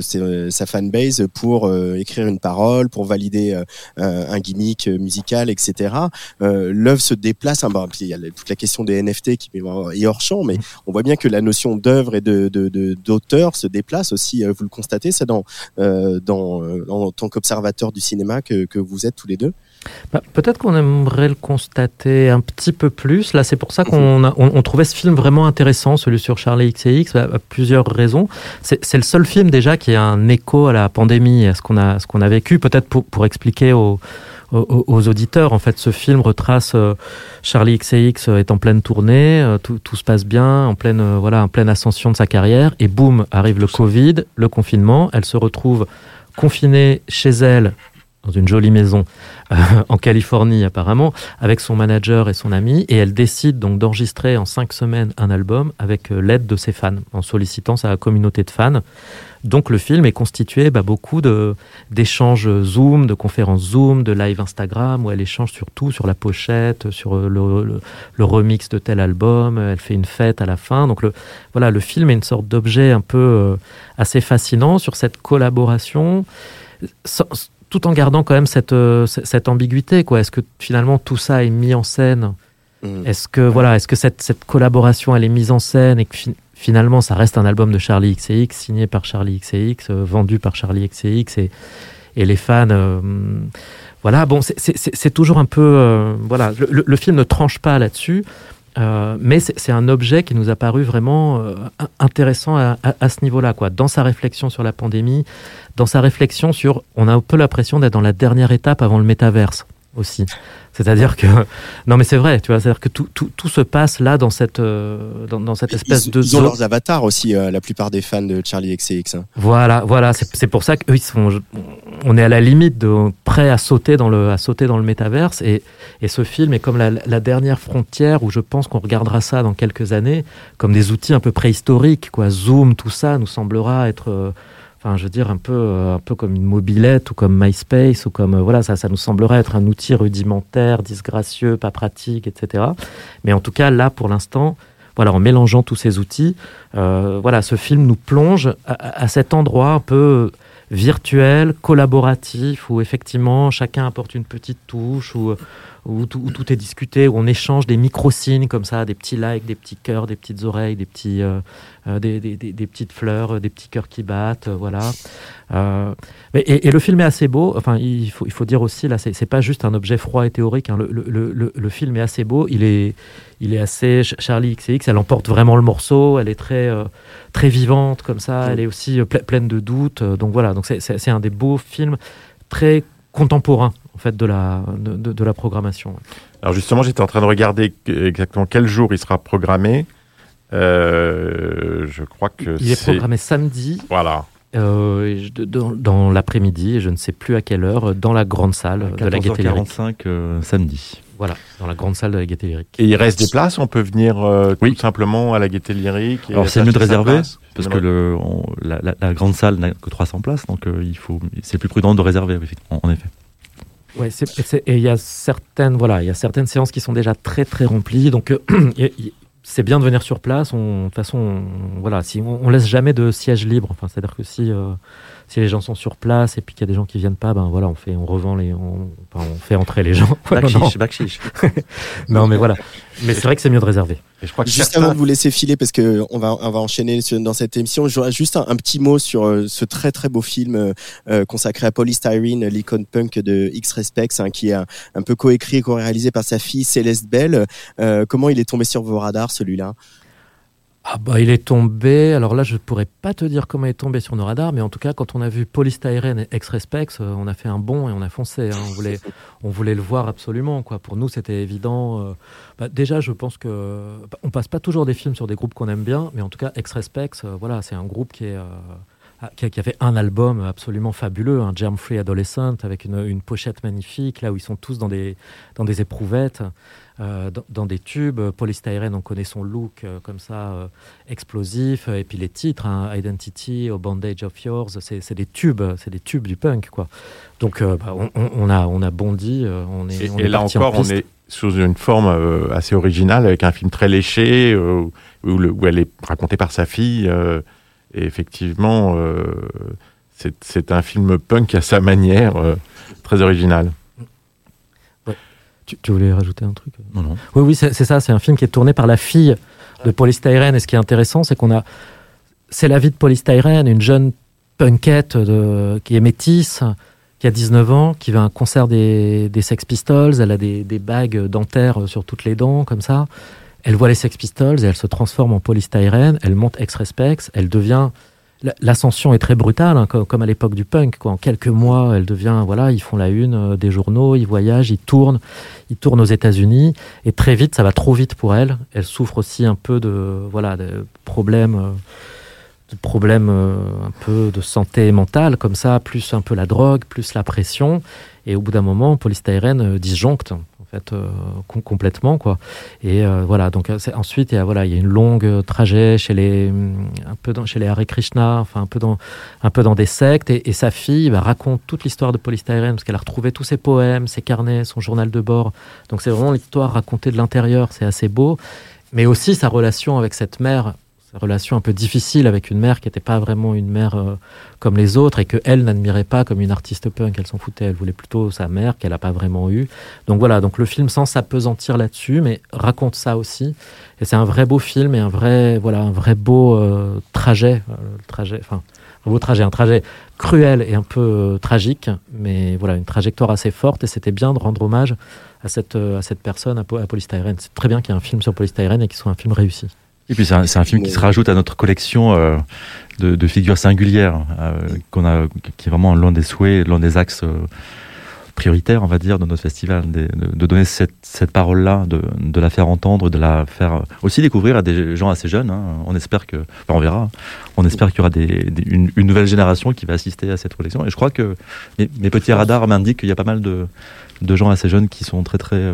sa fanbase pour euh, écrire une parole, pour valider euh, un gimmick musical, etc. Euh, l'œuvre se déplace. Hein, bah, il y a toute la question des NFT qui est hors champ, mais mmh. on voit bien que la notion d'œuvre et de, d'auteur de, se déplace aussi. Vous le constatez, ça, dans, dans, en tant qu'observateur du cinéma que, que vous êtes tous les deux bah, Peut-être qu'on aimerait le constater un petit peu plus. Là, c'est pour ça qu'on on, on, trouvait ce film vraiment intéressant, celui sur Charlie XCX, à, à plusieurs raisons. C'est le seul film déjà qui a un écho à la pandémie, à ce qu'on a, ce qu'on a vécu. Peut-être pour, pour expliquer aux, aux, aux, auditeurs. En fait, ce film retrace euh, Charlie XCX est en pleine tournée, euh, tout, tout, se passe bien, en pleine, euh, voilà, en pleine ascension de sa carrière, et boum, arrive le Covid, le confinement. Elle se retrouve confinée chez elle dans une jolie maison euh, en Californie apparemment, avec son manager et son ami, et elle décide donc d'enregistrer en cinq semaines un album avec euh, l'aide de ses fans, en sollicitant sa communauté de fans. Donc le film est constitué bah, beaucoup de d'échanges Zoom, de conférences Zoom, de live Instagram, où elle échange surtout sur la pochette, sur euh, le, le, le, remix de tel album. Elle fait une fête à la fin. Donc le voilà, le film est une sorte d'objet un peu euh, assez fascinant sur cette collaboration. Tout en gardant quand même cette, euh, cette ambiguïté. Quoi. Est-ce que finalement tout ça est mis en scène? Mmh. Est-ce que, voilà, est-ce que cette, cette collaboration elle est mise en scène et que fi finalement ça reste un album de Charlie XCX signé par Charlie XCX, euh, vendu par Charlie XCX et, et les fans. Euh, voilà, bon, c'est toujours un peu. Euh, voilà, le, le, film ne tranche pas là-dessus. Euh, mais c'est un objet qui nous a paru vraiment euh, intéressant à, à, ce niveau-là, quoi. Dans sa réflexion sur la pandémie, dans sa réflexion sur, on a un peu l'impression d'être dans la dernière étape avant le métaverse aussi. C'est-à-dire que [laughs] non mais c'est vrai, tu vois, c'est-à-dire que tout, tout, tout, se passe là dans cette euh, dans, dans, cette espèce de ils ont leurs avatars aussi euh, la plupart des fans de Charlie XCX. Hein. Voilà, voilà, c'est pour ça qu'eux ils sont on est à la limite de prêt à sauter dans le à sauter dans le métaverse et, et ce film est comme la, la dernière frontière où je pense qu'on regardera ça dans quelques années comme des outils un peu préhistoriques quoi, Zoom, tout ça nous semblera être euh, Enfin, je veux dire, un peu, euh, un peu comme une mobilette ou comme MySpace ou comme. Euh, voilà, ça, ça nous semblerait être un outil rudimentaire, disgracieux, pas pratique, etc. Mais en tout cas, là, pour l'instant, voilà, en mélangeant tous ces outils, euh, voilà, ce film nous plonge à, à, cet endroit un peu virtuel, collaboratif, où effectivement chacun apporte une petite touche, où, où, tout, où tout, est discuté, où on échange des micro-signes comme ça, des petits likes, des petits cœurs, des petites oreilles, des, petits, euh, euh des, des, des, petites fleurs, des petits cœurs qui battent, euh, voilà. Euh, et, et, le film est assez beau, enfin il faut, il faut dire aussi, là c'est pas juste un objet froid et théorique, hein. le, le, le, le, film est assez beau, il est, il est assez... Charlie XCX, elle emporte vraiment le morceau, elle est très, euh, très vivante comme ça, elle est aussi pleine de doutes, donc voilà, donc c'est un des beaux films très contemporains en fait de la de, de la programmation. Alors justement, j'étais en train de regarder exactement quel jour il sera programmé. Euh, je crois que il est, est programmé samedi. Voilà. Euh, dans, dans l'après-midi, je ne sais plus à quelle heure, dans la grande salle de la Gaîté Lyrique. 45 euh, samedi. Voilà, dans la grande salle de la Gaîté Lyrique. Et il reste des places On peut venir euh, oui. tout simplement à la Gaîté Lyrique Alors c'est mieux de réserver, parce que le, on, la, la, la, grande salle n'a que 300 places, donc euh, il faut, c'est plus prudent de réserver, en, en effet. Ouais, et il y a certaines, voilà, il y a certaines séances qui sont déjà très très remplies, donc euh, [clears throat] c'est bien de venir sur place. On, de toute façon, on, voilà, si on, on, laisse jamais de siège libre. Enfin, c'est-à-dire que si euh, si les gens sont sur place et puis qu'il y a des gens qui viennent pas, ben voilà, on fait, on revend les, on, enfin, on fait entrer les gens. [laughs] Backchiche, backchiche. [laughs] non, mais voilà. [laughs] Mais c'est vrai que c'est mieux de réserver. Et je crois que juste certains... avant de vous laisser filer, parce que on va, on va enchaîner dans cette émission, j'aurais juste un, un, petit mot sur euh, ce très très beau film euh, consacré à Polystyrene, l'icône punk de X-Respects, hein, qui est un, un peu coécrit et co-réalisé par sa fille Céleste Bell. Euh, comment il est tombé sur vos radars, celui-là? Ah bah il est tombé, alors là je pourrais pas te dire comment il est tombé sur nos radars, mais en tout cas quand on a vu Polystyrene et X-Respex, euh, on a fait un bond et on a foncé. Hein. On, voulait, on voulait le voir absolument. Quoi. Pour nous c'était évident. Euh, bah, déjà je pense que on passe pas toujours des films sur des groupes qu'on aime bien, mais en tout cas X-Respex, euh, voilà, c'est un groupe qui est... Euh, qui a fait un album absolument fabuleux, un Germ Free Adolescent, avec une, une, pochette magnifique, là où ils sont tous dans des, dans des éprouvettes. Euh, dans, dans, des tubes. Polystyrene, on connaît son look euh, comme ça, euh, explosif. Et puis les titres, hein, Identity, au Bandage of Yours, c'est des tubes, c'est des tubes du punk, quoi. Donc bah, on, on, a, on a bondi, on est. Et, on et est là encore, on est sous une forme assez originale, avec un film très léché, où, où, elle est racontée par sa fille. et effectivement, c'est un film punk à sa manière, très original. Tu, tu, voulais rajouter un truc Non, non. Oui, oui, c'est ça. C'est un film qui est tourné par la fille de Polystyrene. Et ce qui est intéressant, c'est qu'on a. C'est la vie de Polystyrene, une jeune punkette de... qui est métisse, qui a 19 ans, qui va à un concert des, des Sex Pistols. Elle a des, des, bagues dentaires sur toutes les dents, comme ça. Elle voit les Sex Pistols et elle se transforme en Polystyrene. Elle monte ex-respex. Elle devient l'ascension est très brutale, hein, comme, à l'époque du punk. Quoi. En quelques mois, elle devient, voilà, ils font la une euh, des journaux, ils voyagent, ils tournent, ils tournent aux États-Unis, et très vite, ça va trop vite pour elle. Elle souffre aussi un peu de, voilà, de problèmes, euh, problèmes euh, un peu de santé mentale, comme ça, plus un peu la drogue, plus la pression. Et au bout d'un moment, polystyrène disjoncte euh, com complètement quoi. Et euh, voilà, donc ensuite il y a voilà, il y a une longue euh, trajet chez les un peu dans, chez les Hare Krishna, enfin un peu dans un peu dans des sectes et, et sa fille bah, raconte toute l'histoire de polystyrène parce qu'elle a retrouvé tous ses poèmes, ses carnets, son journal de bord. Donc c'est vraiment l'histoire racontée de l'intérieur, c'est assez beau, mais aussi sa relation avec cette mère relation un peu difficile avec une mère qui n'était pas vraiment une mère euh, comme les autres et que elle n'admirait pas comme une artiste punk. Elle s'en foutait. Elle voulait plutôt sa mère qu'elle n'a pas vraiment eu. Donc voilà. Donc le film sans s'apesantir là-dessus, mais raconte ça aussi. Et c'est un vrai beau film et un vrai voilà un vrai beau euh, trajet. Euh, trajet. Enfin un beau trajet, un trajet cruel et un peu tragique, mais voilà une trajectoire assez forte. Et c'était bien de rendre hommage à cette à cette personne, à, à Polystyrene. C'est très bien qu'il y ait un film sur Polystyrene et qu'il soit un film réussi. Et puis c'est un, un, film qui se rajoute à notre collection euh, de, de, figures singulières, euh, qu'on a, qui est vraiment l'un des souhaits, l'un des axes euh, prioritaires, on va dire, de notre festival, de, de donner cette, cette parole-là, de, de, la faire entendre, de la faire aussi découvrir à des gens assez jeunes. Hein. On espère que, enfin on verra, on espère qu'il y aura des, des, une, une, nouvelle génération qui va assister à cette collection. Et je crois que mes, mes petits radars m'indiquent qu'il y a pas mal de, de gens assez jeunes qui sont très très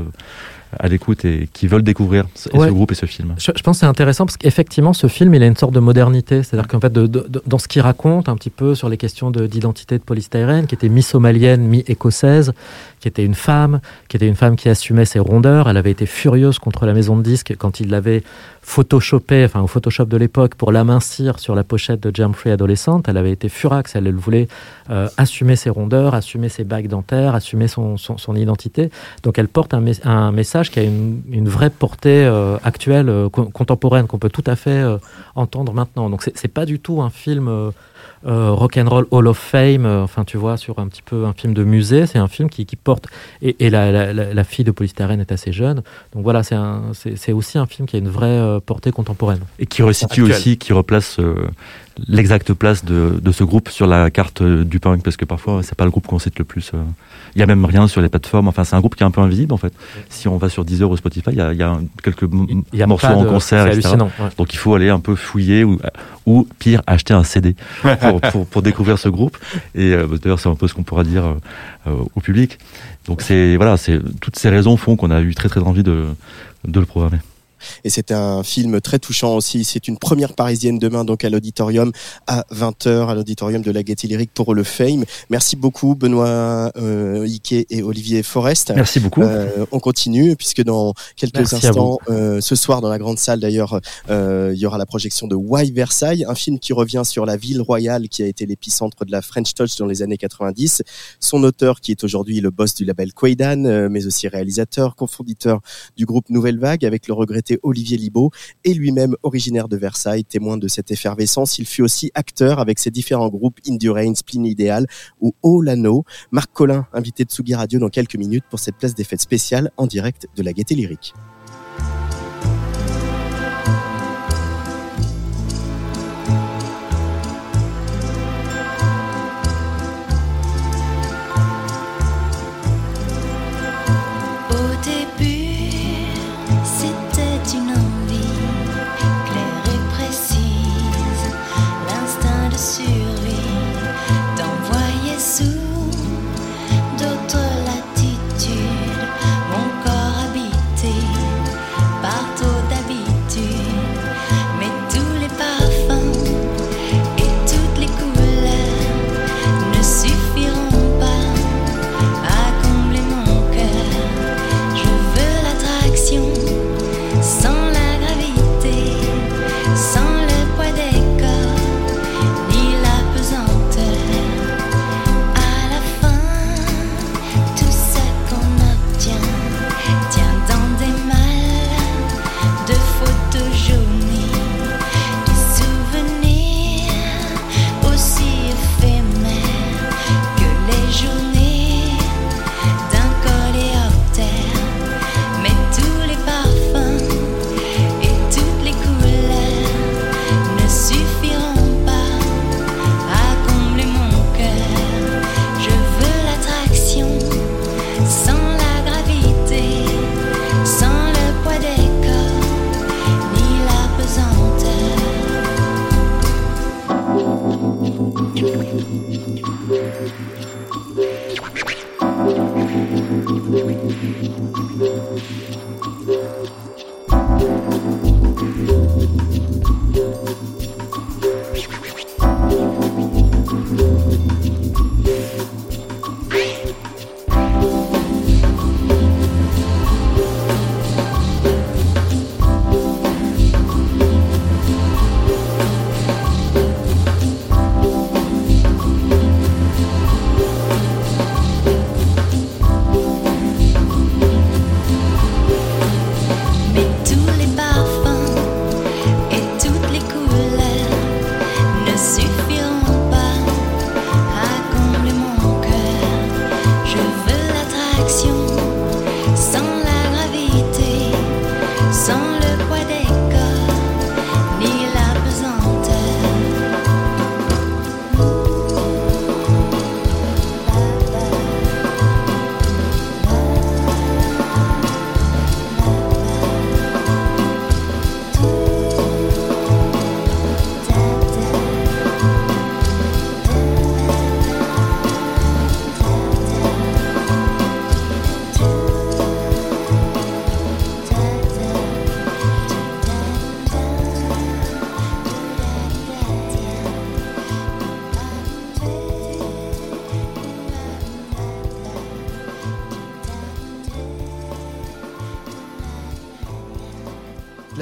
à l'écoute et qui veulent découvrir ce, ouais. ce groupe et ce film. Je, je pense que c'est intéressant parce qu'effectivement, ce film, il a une sorte de modernité. C'est-à-dire qu'en fait, de, de, de, dans ce qu'il raconte un petit peu sur les questions d'identité de, de polystyrène, qui était mi-somalienne, mi-écossaise, qui était une femme, qui était une femme qui assumait ses rondeurs. Elle avait été furieuse contre la maison de disques quand il l'avait photoshopé, enfin au Photoshop de l'époque, pour l'amincir sur la pochette de Germ adolescente. Elle avait été furax, elle, elle voulait euh, assumer ses rondeurs, assumer ses bagues dentaires, assumer son, son, son identité. Donc elle porte un, un, message qui a une, une vraie portée euh, actuelle, euh, contemporaine, qu'on peut tout à fait euh, entendre maintenant. Donc c'est pas du tout un film euh, euh, rock and roll Hall of Fame, euh, enfin tu vois, sur un petit peu un film de musée. C'est un film qui, qui porte et, et la, la, la, la, fille de polystyrène est assez jeune, donc voilà, c'est aussi un film qui a une vraie euh, portée contemporaine. Et qui resitue aussi, qui replace euh, l'exacte place de, de, ce groupe sur la carte du punk parce que parfois c'est pas le groupe qu'on cite le plus. Euh. Il y a même rien sur les plateformes. Enfin, c'est un groupe qui est un peu invisible en fait. Si on va sur Deezer ou Spotify, il y a, il y a quelques il y a morceaux en de... concert, etc. Ouais. Donc il faut aller un peu fouiller ou, ou pire acheter un CD pour, [laughs] pour, pour, découvrir ce groupe. Et euh, d'ailleurs, c'est un peu ce qu'on pourra dire euh, au public. Donc c'est voilà, c'est toutes ces raisons font qu'on a eu très très envie de, de le programmer. Et c'est un film très touchant aussi. C'est une première parisienne demain, donc à l'auditorium à 20h, à l'auditorium de la Gaîté Lyrique pour le Fame. Merci beaucoup, Benoît euh, Ike et Olivier Forest. Merci beaucoup. Euh, on continue, puisque dans quelques Merci instants, euh, ce soir, dans la grande salle d'ailleurs, euh, il y aura la projection de Why Versailles, un film qui revient sur la ville royale qui a été l'épicentre de la French Touch dans les années 90. Son auteur, qui est aujourd'hui le boss du label Quaidan, euh, mais aussi réalisateur, cofondateur du groupe Nouvelle Vague, avec le regretté Olivier Libaud, et lui-même originaire de Versailles, témoin de cette effervescence. Il fut aussi acteur avec ses différents groupes Indurain, Spleen Ideal ou Olano. Marc Collin, invité de Tsugi Radio dans quelques minutes pour cette place des fêtes spéciale en direct de la Gaîté Lyrique.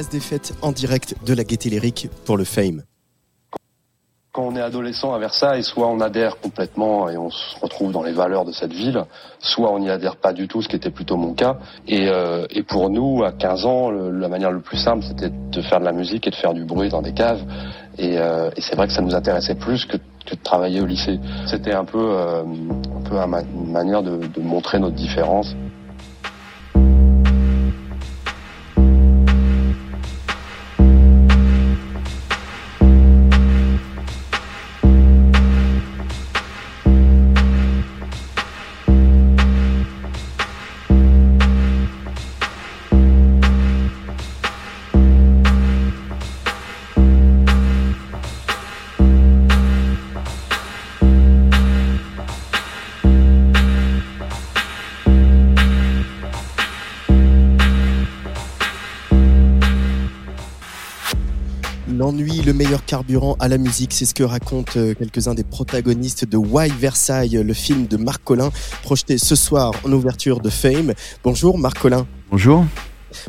Place des fêtes en direct de la Gaîté Lyrique pour le Fame. Quand on est adolescent à Versailles, soit on adhère complètement et on se retrouve dans les valeurs de cette ville, soit on n'y adhère pas du tout, ce qui était plutôt mon cas. Et, euh, pour nous, à 15 ans, la manière le plus simple, c'était de faire de la musique et de faire du bruit dans des caves. Et, euh, c'est vrai que ça nous intéressait plus que, de travailler au lycée. C'était un peu, euh, une manière de montrer notre différence. Meilleur carburant à la musique, c'est ce que racontent euh, quelques-uns des protagonistes de Why Versailles, le film de Marc Collin, projeté ce soir en ouverture de Fame. Bonjour Marc Collin. Bonjour.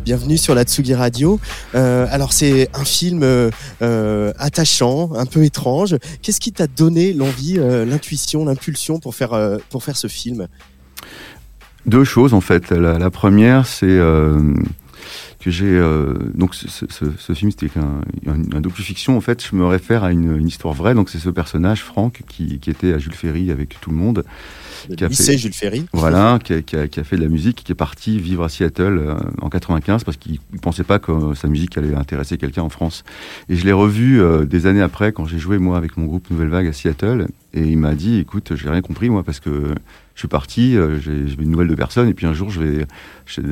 Bienvenue sur la Tsugi Radio. Euh, alors c'est un film euh, attachant, un peu étrange. Qu'est-ce qui t'a donné l'envie, euh, l'intuition, l'impulsion pour faire pour faire ce film? Deux choses en fait. La, la première, c'est que j'ai euh, donc ce, ce- ce- ce film c'était un, un, un docu-fiction. En fait, je me réfère à une, une histoire vraie. Donc c'est ce personnage Franck qui, qui était à Jules Ferry avec tout le monde. Le Qui a lycée fait- Jules Ferry. Voilà, qui a, qui a- qui a fait de la musique, qui est parti vivre à Seattle euh, en 95 parce qu'il ne pensait pas que sa musique allait intéresser quelqu'un en France. Et je l'ai revu euh, des années après quand j'ai joué moi avec mon groupe Nouvelle Vague à Seattle et il m'a dit écoute, j'ai rien compris moi parce que je suis parti, euh, j'ai une nouvelle de personne et puis un jour je vais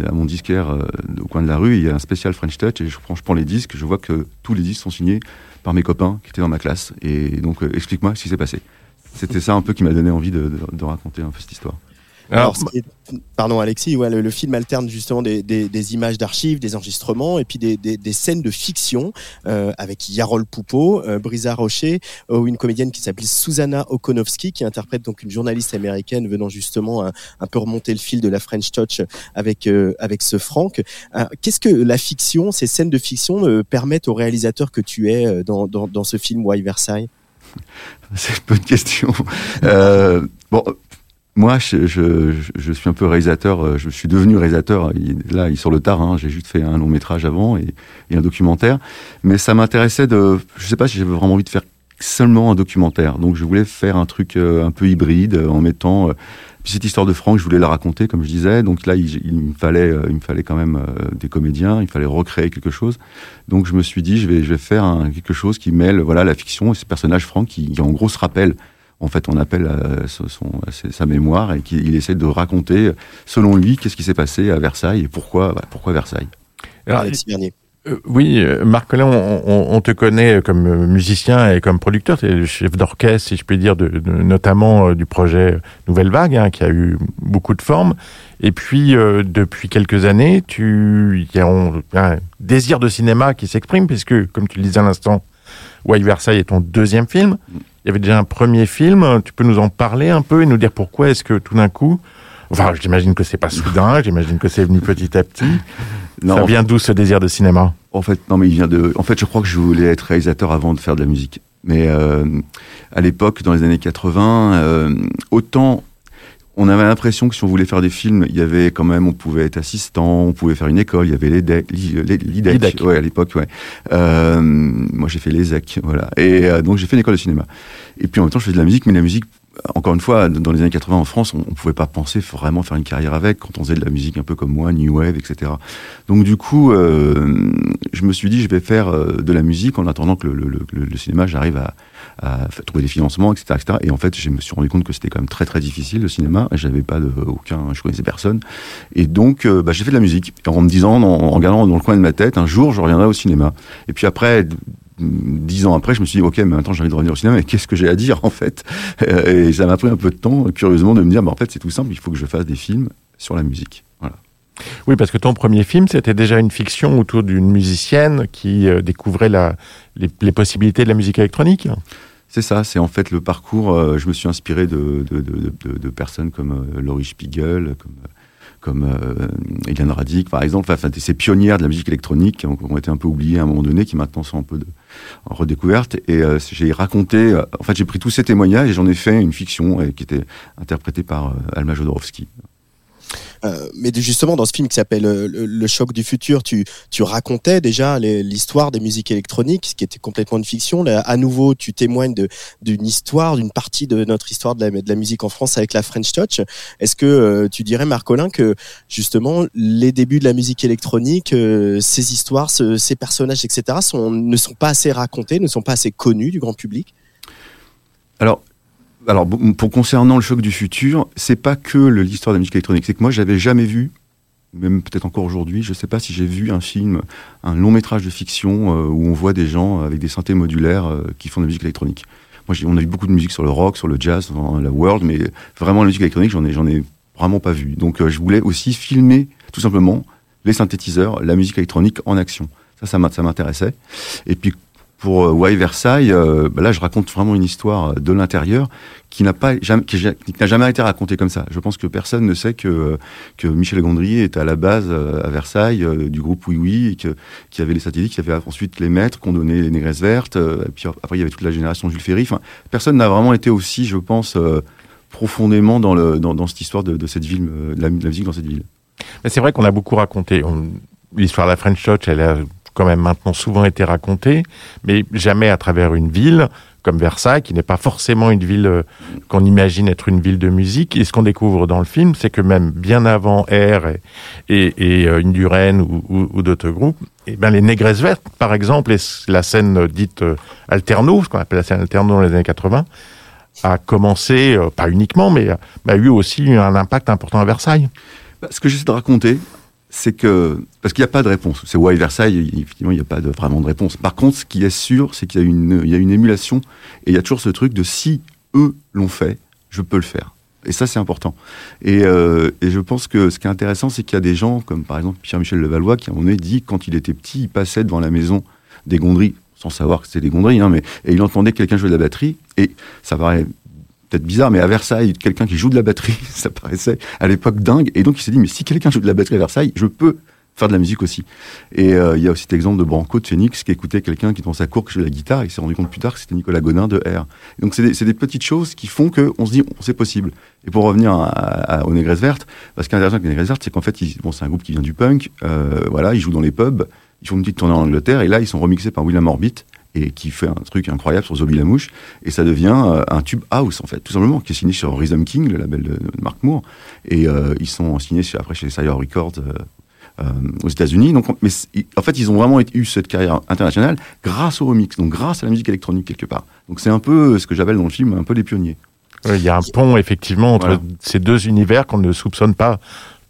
à mon disquaire euh, au coin de la rue, il y a un spécial French Touch et je prends, je prends les disques, je vois que tous les disques sont signés par mes copains qui étaient dans ma classe et donc euh, explique-moi ce qui s'est passé. C'était ça un peu qui m'a donné envie de- de raconter un peu cette histoire. Alors, est- pardon Alexis, ouais, le, le film alterne justement des, des- des images d'archives, des enregistrements et puis des, scènes de fiction euh, avec Yarol Poupeau, euh, Brisa Rocher ou une comédienne qui s'appelle Susanna Okonowski qui interprète donc une journaliste américaine venant justement un, un peu remonter le fil de la French Touch avec euh, avec ce Franck. Qu'est-ce que la fiction, ces scènes de fiction permettent au réalisateur que tu es dans, dans, dans ce film Why Versailles? [laughs] C'est une bonne question. Bon, moi, je, je, je suis un peu réalisateur. euh, Je suis devenu réalisateur. il- Là, il sur le tard. hein, J'ai juste fait un long métrage avant et, un documentaire. Mais ça m'intéressait de. Je sais pas si j'avais vraiment envie de faire seulement un documentaire. Donc, je voulais faire un truc euh, un peu hybride euh, en mettant. puis cette histoire de Franck, je voulais la raconter, comme je disais. Donc là, il, me fallait, il me fallait quand même des comédiens. Il fallait recréer quelque chose. Donc je me suis dit, je vais, je vais faire un- quelque chose qui mêle, voilà, la fiction et ce personnage Franck qui, qui en gros se rappelle. En fait, on appelle euh, ce- son, sa mémoire et qu'il essaie de raconter, selon lui, qu'est-ce qui s'est passé à Versailles et pourquoi, voilà, pourquoi Versailles. Alors, Alexis. Euh, oui, euh, Marc Collin, on, on- on te connaît comme euh, musicien et comme producteur. Tu es le chef d'orchestre, si je puis dire, de, de- notamment euh, du projet Nouvelle Vague, hein, qui a eu beaucoup de formes. Et puis, euh, depuis quelques années, tu il y a on- un désir de cinéma qui s'exprime, puisque, comme tu le disais à l'instant, Why Versailles est ton deuxième film. Il y avait déjà un premier film. Tu peux nous en parler un peu et nous dire pourquoi est-ce que tout d'un coup... Enfin, j'imagine que c'est pas soudain, [laughs] j'imagine que c'est venu petit à petit. Non, Ça en vient d'où ce désir de cinéma? En fait, non, mais il vient de. En fait, je crois que je voulais être réalisateur avant de faire de la musique. Mais euh, à l'époque, dans les années 80, euh, autant on avait l'impression que si on voulait faire des films, il y avait quand même, on pouvait être assistant, on pouvait faire une école, il y avait l'IDEC, l'IDEC. ouais, à l'époque, ouais. Euh, moi, j'ai fait l'ESEC, voilà. Et euh, donc, j'ai fait une école de cinéma. Et puis, en même temps, je faisais de la musique, mais la musique, encore une fois, dans les années 80 en France, on, on pouvait pas penser vraiment faire une carrière avec quand on faisait de la musique un peu comme moi, New Wave, etc. Donc, du coup, euh, je me suis dit, je vais faire euh, de la musique en attendant que le, cinéma, j'arrive à, trouver des financements, etc., etc. Et en fait, je me suis rendu compte que c'était quand même très très difficile le cinéma. J'avais pas de aucun, je connaissais personne. Et donc, euh, bah, j'ai fait de la musique en me disant, en, en regardant dans le coin de ma tête, un jour, je reviendrai au cinéma. Et puis après. Dix ans après, je me suis dit, ok, mais maintenant j'ai envie de revenir au cinéma, mais qu'est-ce que j'ai à dire en fait? Et ça m'a pris un peu de temps, curieusement, de me dire, bah, en fait, c'est tout simple, il faut que je fasse des films sur la musique. Voilà. Oui, parce que ton premier film, c'était déjà une fiction autour d'une musicienne qui euh, découvrait la, les, les possibilités de la musique électronique. C'est ça, c'est en fait le parcours. euh, je me suis inspiré de, de, de, personnes comme euh, Laurie Spiegel, comme, comme euh, Eliane Radic, par exemple, enfin, ces pionnières de la musique électronique qui ont, été un peu oubliées à un moment donné, qui maintenant sont un peu de, en redécouverte. Et euh, j'ai raconté, euh, en fait, j'ai pris tous ces témoignages et j'en ai fait une fiction qui était interprétée par Alma Jodorowsky. Euh, mais justement, dans ce film qui s'appelle euh, le, choc du futur, tu, racontais déjà l'histoire des musiques électroniques, ce qui était complètement une fiction. Là, à nouveau, tu témoignes d'une histoire, d'une partie de notre histoire de la, musique en France avec la French Touch. Est-ce que euh, tu dirais, Marcolin, que justement, les débuts de la musique électronique, ces histoires, ces personnages, etc., ne sont pas assez racontés, ne sont pas assez connus du grand public? Alors, alors, pour concernant le choc du futur, c'est pas que l'histoire de la musique électronique. C'est que moi, j'avais jamais vu, même peut-être encore aujourd'hui, je sais pas si j'ai vu un film, un long métrage de fiction euh, où on voit des gens avec des synthés modulaires euh, qui font de la musique électronique. Moi, on a vu beaucoup de musique sur le rock, sur le jazz, sur la world, mais vraiment la musique électronique, j'en ai, ai vraiment pas vu. Donc, euh, je voulais aussi filmer, tout simplement, les synthétiseurs, la musique électronique en action. Ça, ça m'intéressait. Et puis, pour euh, Versailles, euh, bah là, je raconte vraiment une histoire de l'intérieur qui n'a pas jamais, qui, n'a jamais été racontée comme ça. Je pense que personne ne sait que que Michel Gondry est à la base euh, à Versailles euh, du groupe Oui Oui, que qui avait les satellites, qui avait ensuite les maîtres, qu'on donnait les négresses vertes. puis après, il y avait toute la génération Jules Ferry. Enfin, personne n'a vraiment été aussi, je pense, profondément dans le dans, cette histoire de, cette ville, de la, musique dans cette ville. C'est vrai qu'on a beaucoup raconté. L'histoire de la French Touch, elle a quand même maintenant souvent été raconté, mais jamais à travers une ville comme Versailles, qui n'est pas forcément une ville euh, qu'on imagine être une ville de musique. Et ce qu'on découvre dans le film, c'est que même bien avant Air et, et, et euh, Indurain ou, d'autres groupes, et eh ben les Négresses Vertes, par exemple, et la scène dite euh, alterno, ce qu'on appelle la scène alterno dans les années 80, a commencé, pas uniquement, mais a eu aussi un impact important à Versailles. Bah, ce que j'essaie de raconter, c'est que parce qu'il n'y a pas de réponse. C'est why Versailles, effectivement, il n'y a pas de, vraiment de réponse. Par contre, ce qui est sûr, c'est qu'il y a une, y a une émulation et il y a toujours ce truc de si eux l'ont fait, je peux le faire. Et ça, c'est important. Et, euh, je pense que ce qui est intéressant, c'est qu'il y a des gens, comme par exemple Pierre-Michel Levallois, qui à un dit quand il était petit, il passait devant la maison des gondries, sans savoir que c'était des gondries, hein, mais et il entendait quelqu'un jouer de la batterie, et ça paraît peut-être bizarre, mais à Versailles, quelqu'un qui joue de la batterie, [laughs] ça paraissait à l'époque dingue. Et donc il s'est dit, mais si quelqu'un joue de la batterie à Versailles, je peux faire de la musique aussi. Et euh, il y a aussi cet exemple de Branco de Phoenix qui écoutait quelqu'un qui dans sa cour qui jouait de la guitare et il s'est rendu compte plus tard que c'était Nicolas Godin de R. donc c'est des, petites choses qui font qu'on se dit c'est possible. Et pour revenir à, aux Négresses Vertes, parce qu'intéressant avec les Vertes, c'est qu'en fait, bon, c'est un groupe qui vient du punk, euh, voilà, ils jouent dans les pubs, ils font une petite tournée en Angleterre et là ils sont remixés par William Orbit et qui fait un truc incroyable sur Zombie la mouche et ça devient euh, un tube house en fait. Tout simplement qui est signé sur Rhythm King le label de, Mark Moore et euh, ils sont signés après chez Sire Records euh, aux États-Unis. Donc mais en fait ils ont vraiment eu cette carrière internationale grâce au remix donc grâce à la musique électronique quelque part. Donc c'est un peu ce que j'appelle dans le film un peu des pionniers. Il y a un pont effectivement entre ces deux univers qu'on ne soupçonne pas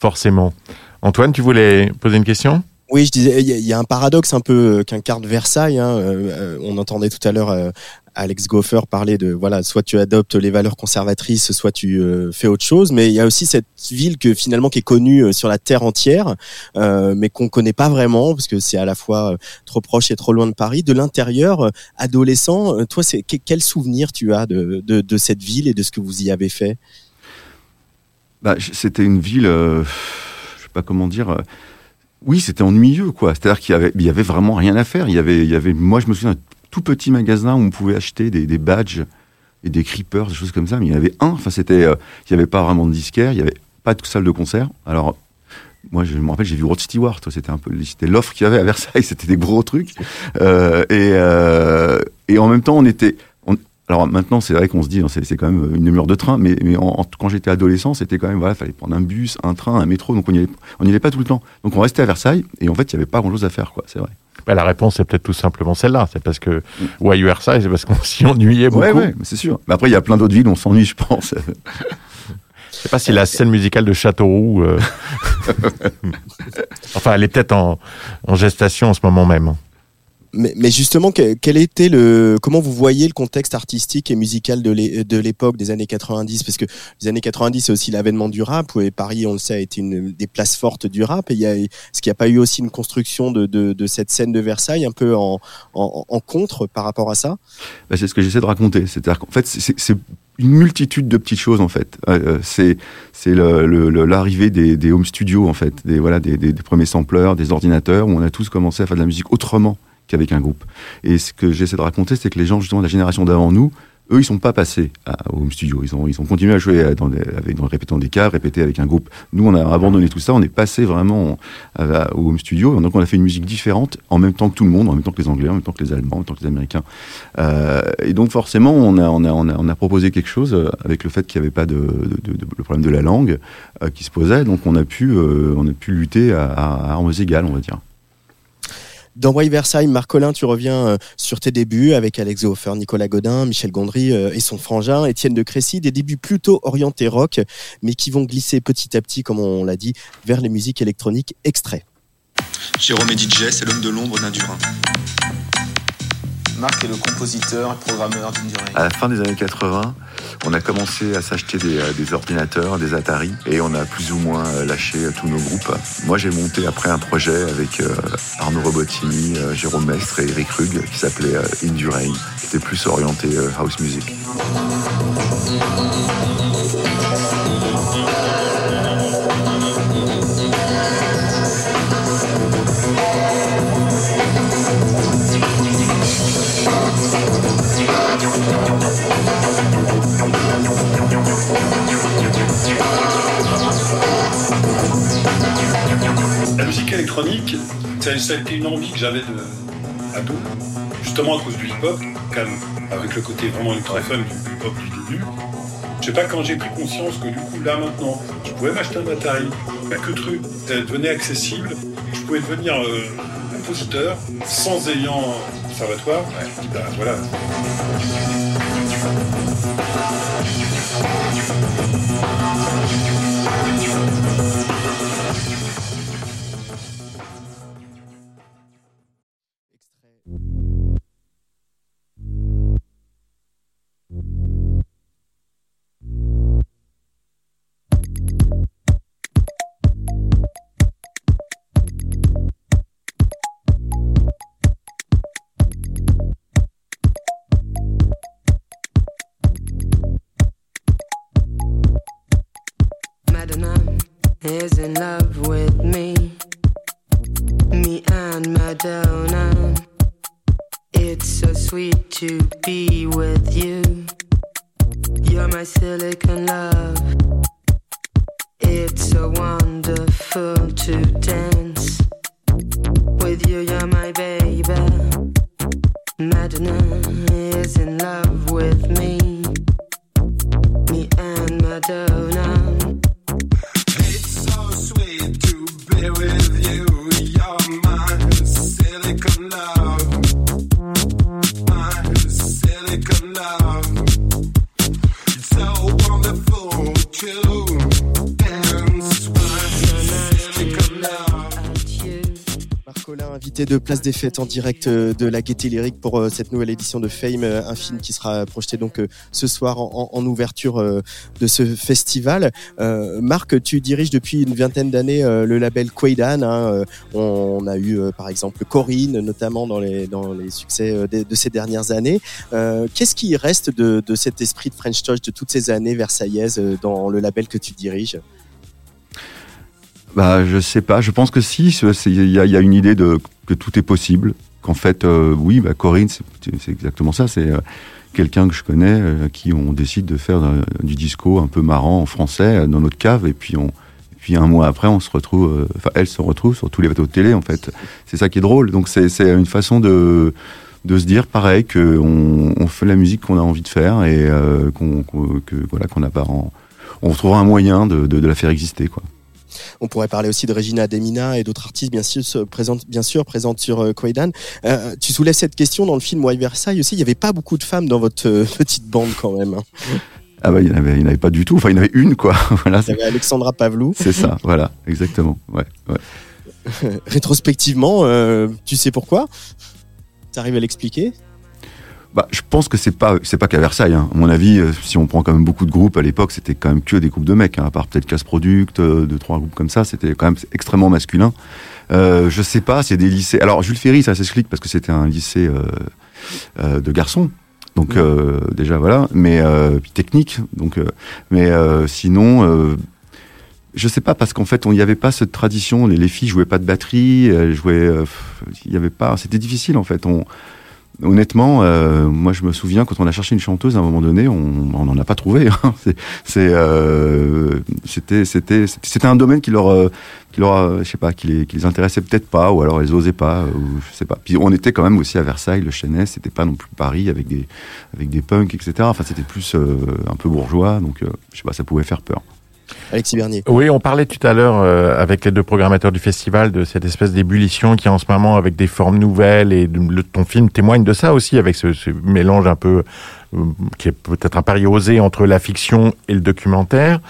forcément. Antoine tu voulais poser une question? Oui, je disais, il y, a un paradoxe un peu euh, qu'incarne Versailles. Hein. Euh, euh, on entendait tout à l'heure Alex Goffer parler de voilà, soit tu adoptes les valeurs conservatrices, soit tu fais autre chose. Mais il y a aussi cette ville que finalement qui est connue sur la terre entière, mais qu'on connaît pas vraiment parce que c'est à la fois trop proche et trop loin de Paris. De l'intérieur, adolescent, toi, c'est quel souvenir tu as de, de, de, cette ville et de ce que vous y avez fait? Bah, C'était une ville, je sais pas comment dire oui, c'était ennuyeux, quoi. C'est-à-dire qu'il y avait, il y avait vraiment rien à faire. Il y avait, il y avait, moi, je me souviens d'un tout petit magasin où on pouvait acheter des, badges et des creepers, des choses comme ça. Mais il y en avait un. Enfin, c'était, euh, il n'y avait pas vraiment de disquaire. Il n'y avait pas de salle de concert. Alors, moi, je me rappelle, j'ai vu Rod Stewart. C'était un peu, c'était l'offre qu'il y avait à Versailles. [laughs] C'était des gros trucs. Euh, euh, et en même temps, on était, alors maintenant, c'est vrai qu'on se dit, c'est quand même une demi-heure de train, mais, mais quand j'étais adolescent, c'était quand même, voilà, fallait prendre un bus, un train, un métro, donc on n'y allait, pas tout le temps. Donc on restait à Versailles, et en fait, il n'y avait pas grand-chose à faire, quoi, c'est vrai. Bah, la réponse est peut-être tout simplement celle-là. C'est parce que, ou à Versailles, c'est parce qu'on s'y ennuyait beaucoup. Ouais, ouais, c'est sûr. Mais après, il y a plein d'autres villes, on s'ennuie, je pense. [laughs] Je sais pas si la scène musicale de Châteauroux, euh... [laughs] [laughs] enfin, elle est peut-être en, en gestation en ce moment même. Mais, justement, que- quel était le, comment vous voyez le contexte artistique et musical de l'é- de l'époque des années 90 Parce que les années 90, c'est aussi l'avènement du rap, où Paris, on le sait, a été une des places fortes du rap. Et il y a, est-ce qu'il n'y a pas eu aussi une construction de, cette scène de Versailles un peu en, contre par rapport à ça? Bah, c'est ce que j'essaie de raconter. C'est-à-dire qu'en fait, c'est- une multitude de petites choses en fait. Euh, c'est c'est l'arrivée des, home studios en fait, des- des premiers sampleurs, des ordinateurs où on a tous commencé à faire de la musique autrement qu'avec un groupe. Et ce que j'essaie de raconter, c'est que les gens justement de la génération d'avant nous, eux, ils sont pas passés au home studio. Ils ont ils ont continué à jouer dans des, avec dans répétant des caves, répéter avec un groupe. Nous, on a abandonné tout ça. On est passé vraiment à- au home studio. Donc, on a fait une musique différente en même temps que tout le monde, en même temps que les Anglais, en même temps que les Allemands, en même temps que les Américains. Euh, et donc forcément, on a, on, a, on, a, on a proposé quelque chose euh, avec le fait qu'il n'y avait pas de, de, de- le problème de la langue euh, qui se posait. Donc on a pu, euh, on a pu lutter à, à armes égales, on va dire. Dans Versailles, Marc Collin, tu reviens euh, sur tes débuts avec Alex Hofer, Nicolas Godin, Michel Gondry euh, et son frangin, Étienne de Crécy, des débuts plutôt orientés rock, mais qui vont glisser petit à petit, comme on l'a dit, vers les musiques électroniques extraits. Jérôme est DJ, c'est l'homme de l'ombre d'Indurin. Marc est le compositeur et programmeur d'Induring. À la fin des années 80, on a commencé à s'acheter des, euh, des ordinateurs, des Atari, et on a plus ou moins euh, lâché euh, tous nos groupes. Moi, j'ai monté après un projet avec Arnaud Robotini, Jérôme Mestre et Eric Rugg qui s'appelait Indurain. C'était plus orienté house music. Électronique, ça, a été une envie que j'avais de ado, justement à cause du hip-hop, avec le côté vraiment ultra-fun du hip-hop du début. Je sais pas quand j'ai pris conscience que du coup là maintenant, je pouvais m'acheter un Atari, bah, que truc ça devenait accessible, je pouvais devenir euh, compositeur sans ayant un conservatoire. Je dis, bah, voilà. Des Fêtes en direct euh, de la Gaieté Lyrique pour euh, cette nouvelle édition de Fame, euh, un film qui sera projeté donc ce soir en, ouverture de ce festival. Marc, tu diriges depuis une vingtaine d'années le label Quaidan. hein, on a eu par exemple Corinne, notamment dans les, dans les succès de, ces dernières années. Qu'est-ce qui reste de, de cet esprit de French Touch de toutes ces années versaillaises dans le label que tu diriges? Bah, je sais pas. Je pense que si, il y, a- une idée de que tout est possible. Qu'en fait, euh, oui, bah, Corinne, c'est exactement ça. C'est euh, quelqu'un que je connais, euh, qui on décide de faire euh, du disco un peu marrant en français dans notre cave, et puis on. Puis un mois après, on se retrouve, enfin, elle se retrouve sur tous les bateaux de télé, en fait. C'est ça qui est drôle. Donc, c'est une façon de, de se dire, pareil, qu'on on fait la musique qu'on a envie de faire et qu'on que, voilà, qu'on a pas en- On trouvera un moyen de, de, de la faire exister, quoi. On pourrait parler aussi de Regina Demina et d'autres artistes bien sûr se présentent bien sûr présentes sur euh, Quaidan. Euh, tu soulèves cette question dans le film Why Versailles aussi. Il n'y avait pas beaucoup de femmes dans votre euh, petite bande quand même. hein. Ah bah il n'y en, avait- en pas du tout, enfin il y en avait une quoi. [laughs] voilà, Il y avait Alexandra Pavlou. c'est ça, voilà, exactement. Ouais, ouais. [laughs] Rétrospectivement, euh, tu sais pourquoi? T'arrives à l'expliquer? Bah, je pense que c'est pas c'est pas qu'à Versailles. Hein. À mon avis, euh, si on prend quand même beaucoup de groupes à l'époque, c'était quand même que des groupes de mecs, hein, à part peut-être Casse Product, euh, deux trois groupes comme ça. C'était quand même extrêmement masculin. Euh, je sais pas, c'est des lycées. Alors Jules Ferry, ça s'explique parce que c'était un lycée euh, euh, de garçons. Donc déjà voilà, mais puis technique. Donc, mais sinon, je sais pas parce qu'en fait, on n'y avait pas cette tradition. Les, les filles jouaient pas de batterie, elles jouaient. Il y avait pas. C'était difficile en fait. On, honnêtement, euh, moi je me souviens quand on a cherché une chanteuse à un moment donné, on n'en a pas trouvé. hein. [laughs] C'est- euh, c'était c'était un domaine qui leur euh, qui leur euh, je sais pas qui les qui les intéressait peut-être pas ou alors ils osaient pas ou je sais pas. Puis on était quand même aussi à Versailles, le Chênay, c'était pas non plus Paris avec des avec des punks etc. Enfin c'était plus euh, un peu bourgeois donc euh, je sais pas ça pouvait faire peur. Alexis Bernier. Oui, on parlait tout à l'heure euh, avec les deux programmateurs du festival de cette espèce d'ébullition qui en ce moment avec des formes nouvelles et le, ton film témoigne de ça aussi avec ce, mélange un peu euh, qui est peut-être un pari osé entre la fiction et le documentaire.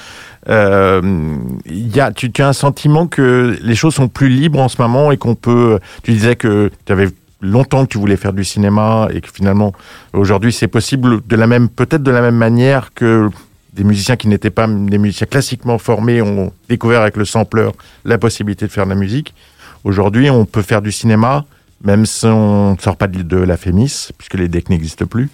Euh, y a, tu, tu as un sentiment que les choses sont plus libres en ce moment et qu'on peut. Tu disais que tu avais longtemps que tu voulais faire du cinéma et que finalement aujourd'hui c'est possible de la même peut-être de la même manière que des musiciens qui n'étaient pas des musiciens classiquement formés ont découvert avec le sampler la possibilité de faire de la musique. Aujourd'hui, on peut faire du cinéma, même si on ne sort pas de la Fémis, puisque les decks n'existent plus.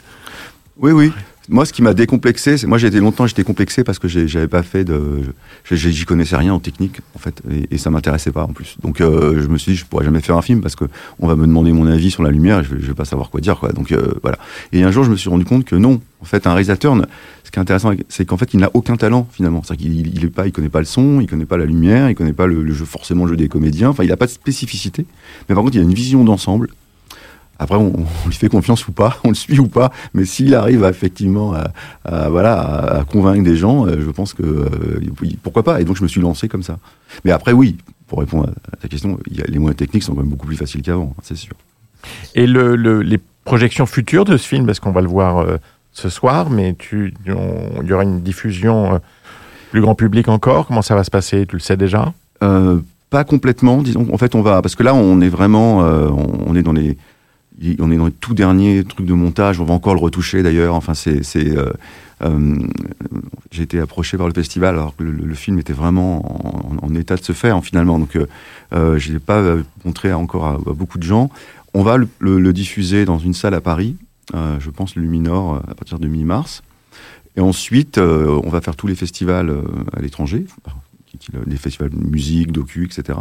Oui, oui. Moi, ce qui m'a décomplexé, c'est moi j'ai été longtemps j'étais complexé parce que j'avais pas fait de, j'y connaissais rien en technique en fait, et, ça m'intéressait pas en plus. Donc euh, je me suis dit je pourrais jamais faire un film parce que on va me demander mon avis sur la lumière et je, je vais pas savoir quoi dire quoi. Donc euh, voilà. Et un jour je me suis rendu compte que non, en fait un réalisateur, ce qui est intéressant, c'est qu'en fait il n'a aucun talent finalement. C'est-à-dire qu'il il est pas, il connaît pas le son, il connaît pas la lumière, il connaît pas le, jeu forcément le jeu des comédiens. Enfin il a pas de spécificité, mais par contre il a une vision d'ensemble après, on, on lui fait confiance ou pas, [laughs] on le suit ou pas, mais s'il arrive à, effectivement à, à, voilà, à, convaincre des gens, euh, je pense que euh, pourquoi pas? Et donc, je me suis lancé comme ça. Mais après, oui, pour répondre à ta question, les moyens techniques sont quand même beaucoup plus faciles qu'avant, hein, c'est sûr. Et le, le- les projections futures de ce film, parce qu'on va le voir euh, ce soir, mais il y aura une diffusion euh, plus grand public encore? Comment ça va se passer? Tu le sais déjà? Euh, pas complètement, disons. En fait, on va parce que là, on est vraiment, on est dans les, on est dans les tout derniers trucs de montage. On va encore le retoucher d'ailleurs. Enfin, c'est, euh, euh, j'ai été approché par le festival alors que le, film était vraiment en, état de se faire finalement. Donc, euh, je l'ai pas montré encore à, beaucoup de gens. On va le, diffuser dans une salle à Paris, je pense Luminor, à partir de mi-mars. Et ensuite, on va faire tous les festivals à l'étranger, les festivals de musique, docu, etc.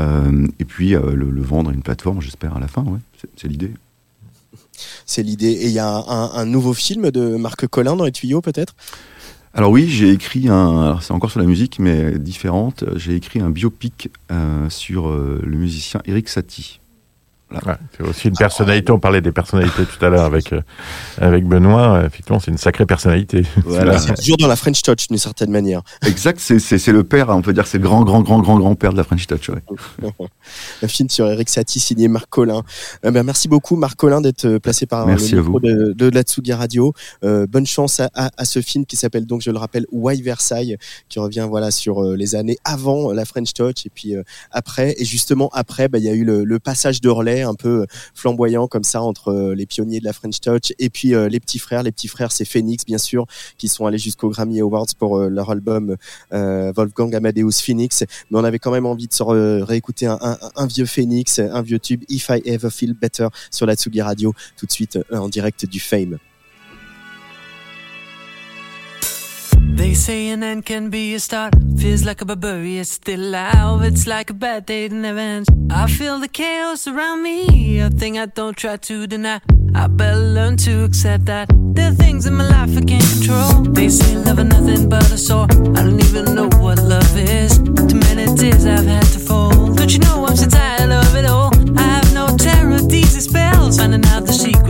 Euh, et puis euh, le, le vendre à une plateforme, j'espère, à la fin, ouais. C'est- l'idée. C'est l'idée. Et il y a un, un nouveau film de Marc Collin dans les tuyaux, peut-être? Alors oui, j'ai écrit un, c'est encore sur la musique, mais différente. J'ai écrit un biopic euh, sur euh, le musicien Eric Satie. Ouais, c'est aussi une personnalité. On parlait des personnalités tout à l'heure avec, euh, avec Benoît. Euh, Effectivement, c'est une sacrée personnalité. Voilà. C'est toujours dans la French Touch, d'une certaine manière. Exact, c'est- le père, on peut dire, c'est le grand, grand, grand, grand, grand père de la French Touch. Ouais. [laughs] un film sur Eric Satie signé Marc Collin. Euh, ben, merci beaucoup Marc Collin d'être placé par Merci le micro de, de la Tsugi Radio. Euh, bonne chance à, à, à ce film qui s'appelle donc, je le rappelle, Why Versailles, qui revient voilà sur euh, les années avant la French Touch et puis euh, après. Et justement après, bah, il y a eu le, le passage de relais un peu euh, flamboyant comme ça entre euh, les pionniers de la French Touch et puis euh, les petits frères. Les petits frères, c'est Phoenix bien sûr, qui sont allés jusqu'au Grammy Awards pour leur album Wolfgang Amadeus Phoenix. Mais on avait quand même envie de se réécouter un, un, vieux Phoenix, un vieux tube If I Ever Feel Better sur la Tsugi Radio, tout de suite en direct du Fame. They say an end can be a start. Feels like a barbarian, it's still alive. It's like a bad day that never ends. I feel the chaos around me, a thing I don't try to deny. I better learn to accept that there are things in my life I can't control. They say love is nothing but a sore. I don't even know what love is. Too many tears I've had to fold. Don't you know I'm so tired of it all? I have no terror, these spells. Finding out the secret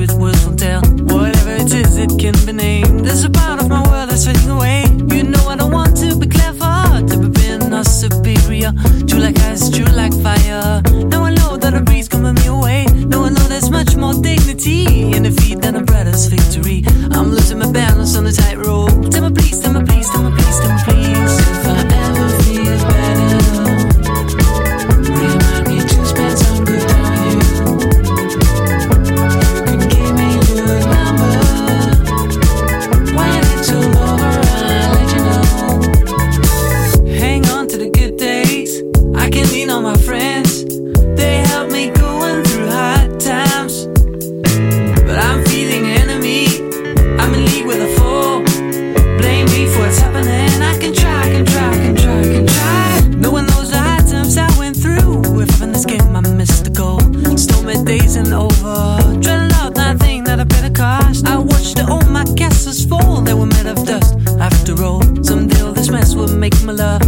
is, it can be named. There's a part of my world that's fading away. You know I don't want to be clever, to be being or superior. True like ice, true like fire. Now I know that a breeze coming me away. Now I know there's much more dignity in defeat than a brother's victory. I'm losing my balance on the tightrope. Tell me please, tell me please, tell me please, tell me please. Isn't over. Dreading out that thing that I better cost. I watched all my castles fall, they were made of dust. After all, someday all this mess will make me love.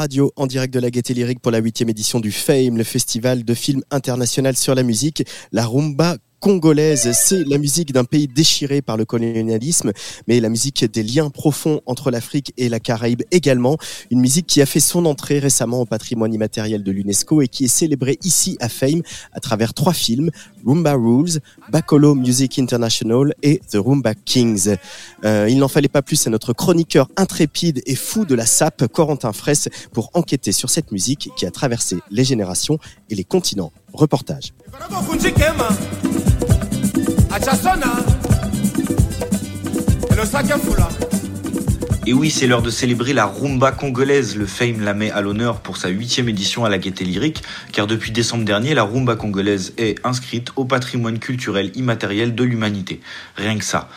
Radio en direct de la Gaieté Lyrique pour la huitième édition du FAME, le festival de films international sur la musique. La rumba congolaise, c'est la musique d'un pays déchiré par le colonialisme, mais la musique des liens profonds entre l'Afrique et la Caraïbe également. Une musique qui a fait son entrée récemment au patrimoine immatériel de l'UNESCO et qui est célébrée ici à Fame à travers trois films, Rumba Rules, Bacolo Music International et The Rumba Kings. Euh, il n'en fallait pas plus à notre chroniqueur intrépide et fou de la sape, Corentin Fraisse, pour enquêter sur cette musique qui a traversé les générations et les continents. Reportage. Et oui, c'est l'heure de célébrer la rumba congolaise. Le Fame la met à l'honneur pour sa huitième édition à la Gaieté Lyrique, car depuis décembre dernier, la rumba congolaise est inscrite au patrimoine culturel immatériel de l'humanité. Rien que ça.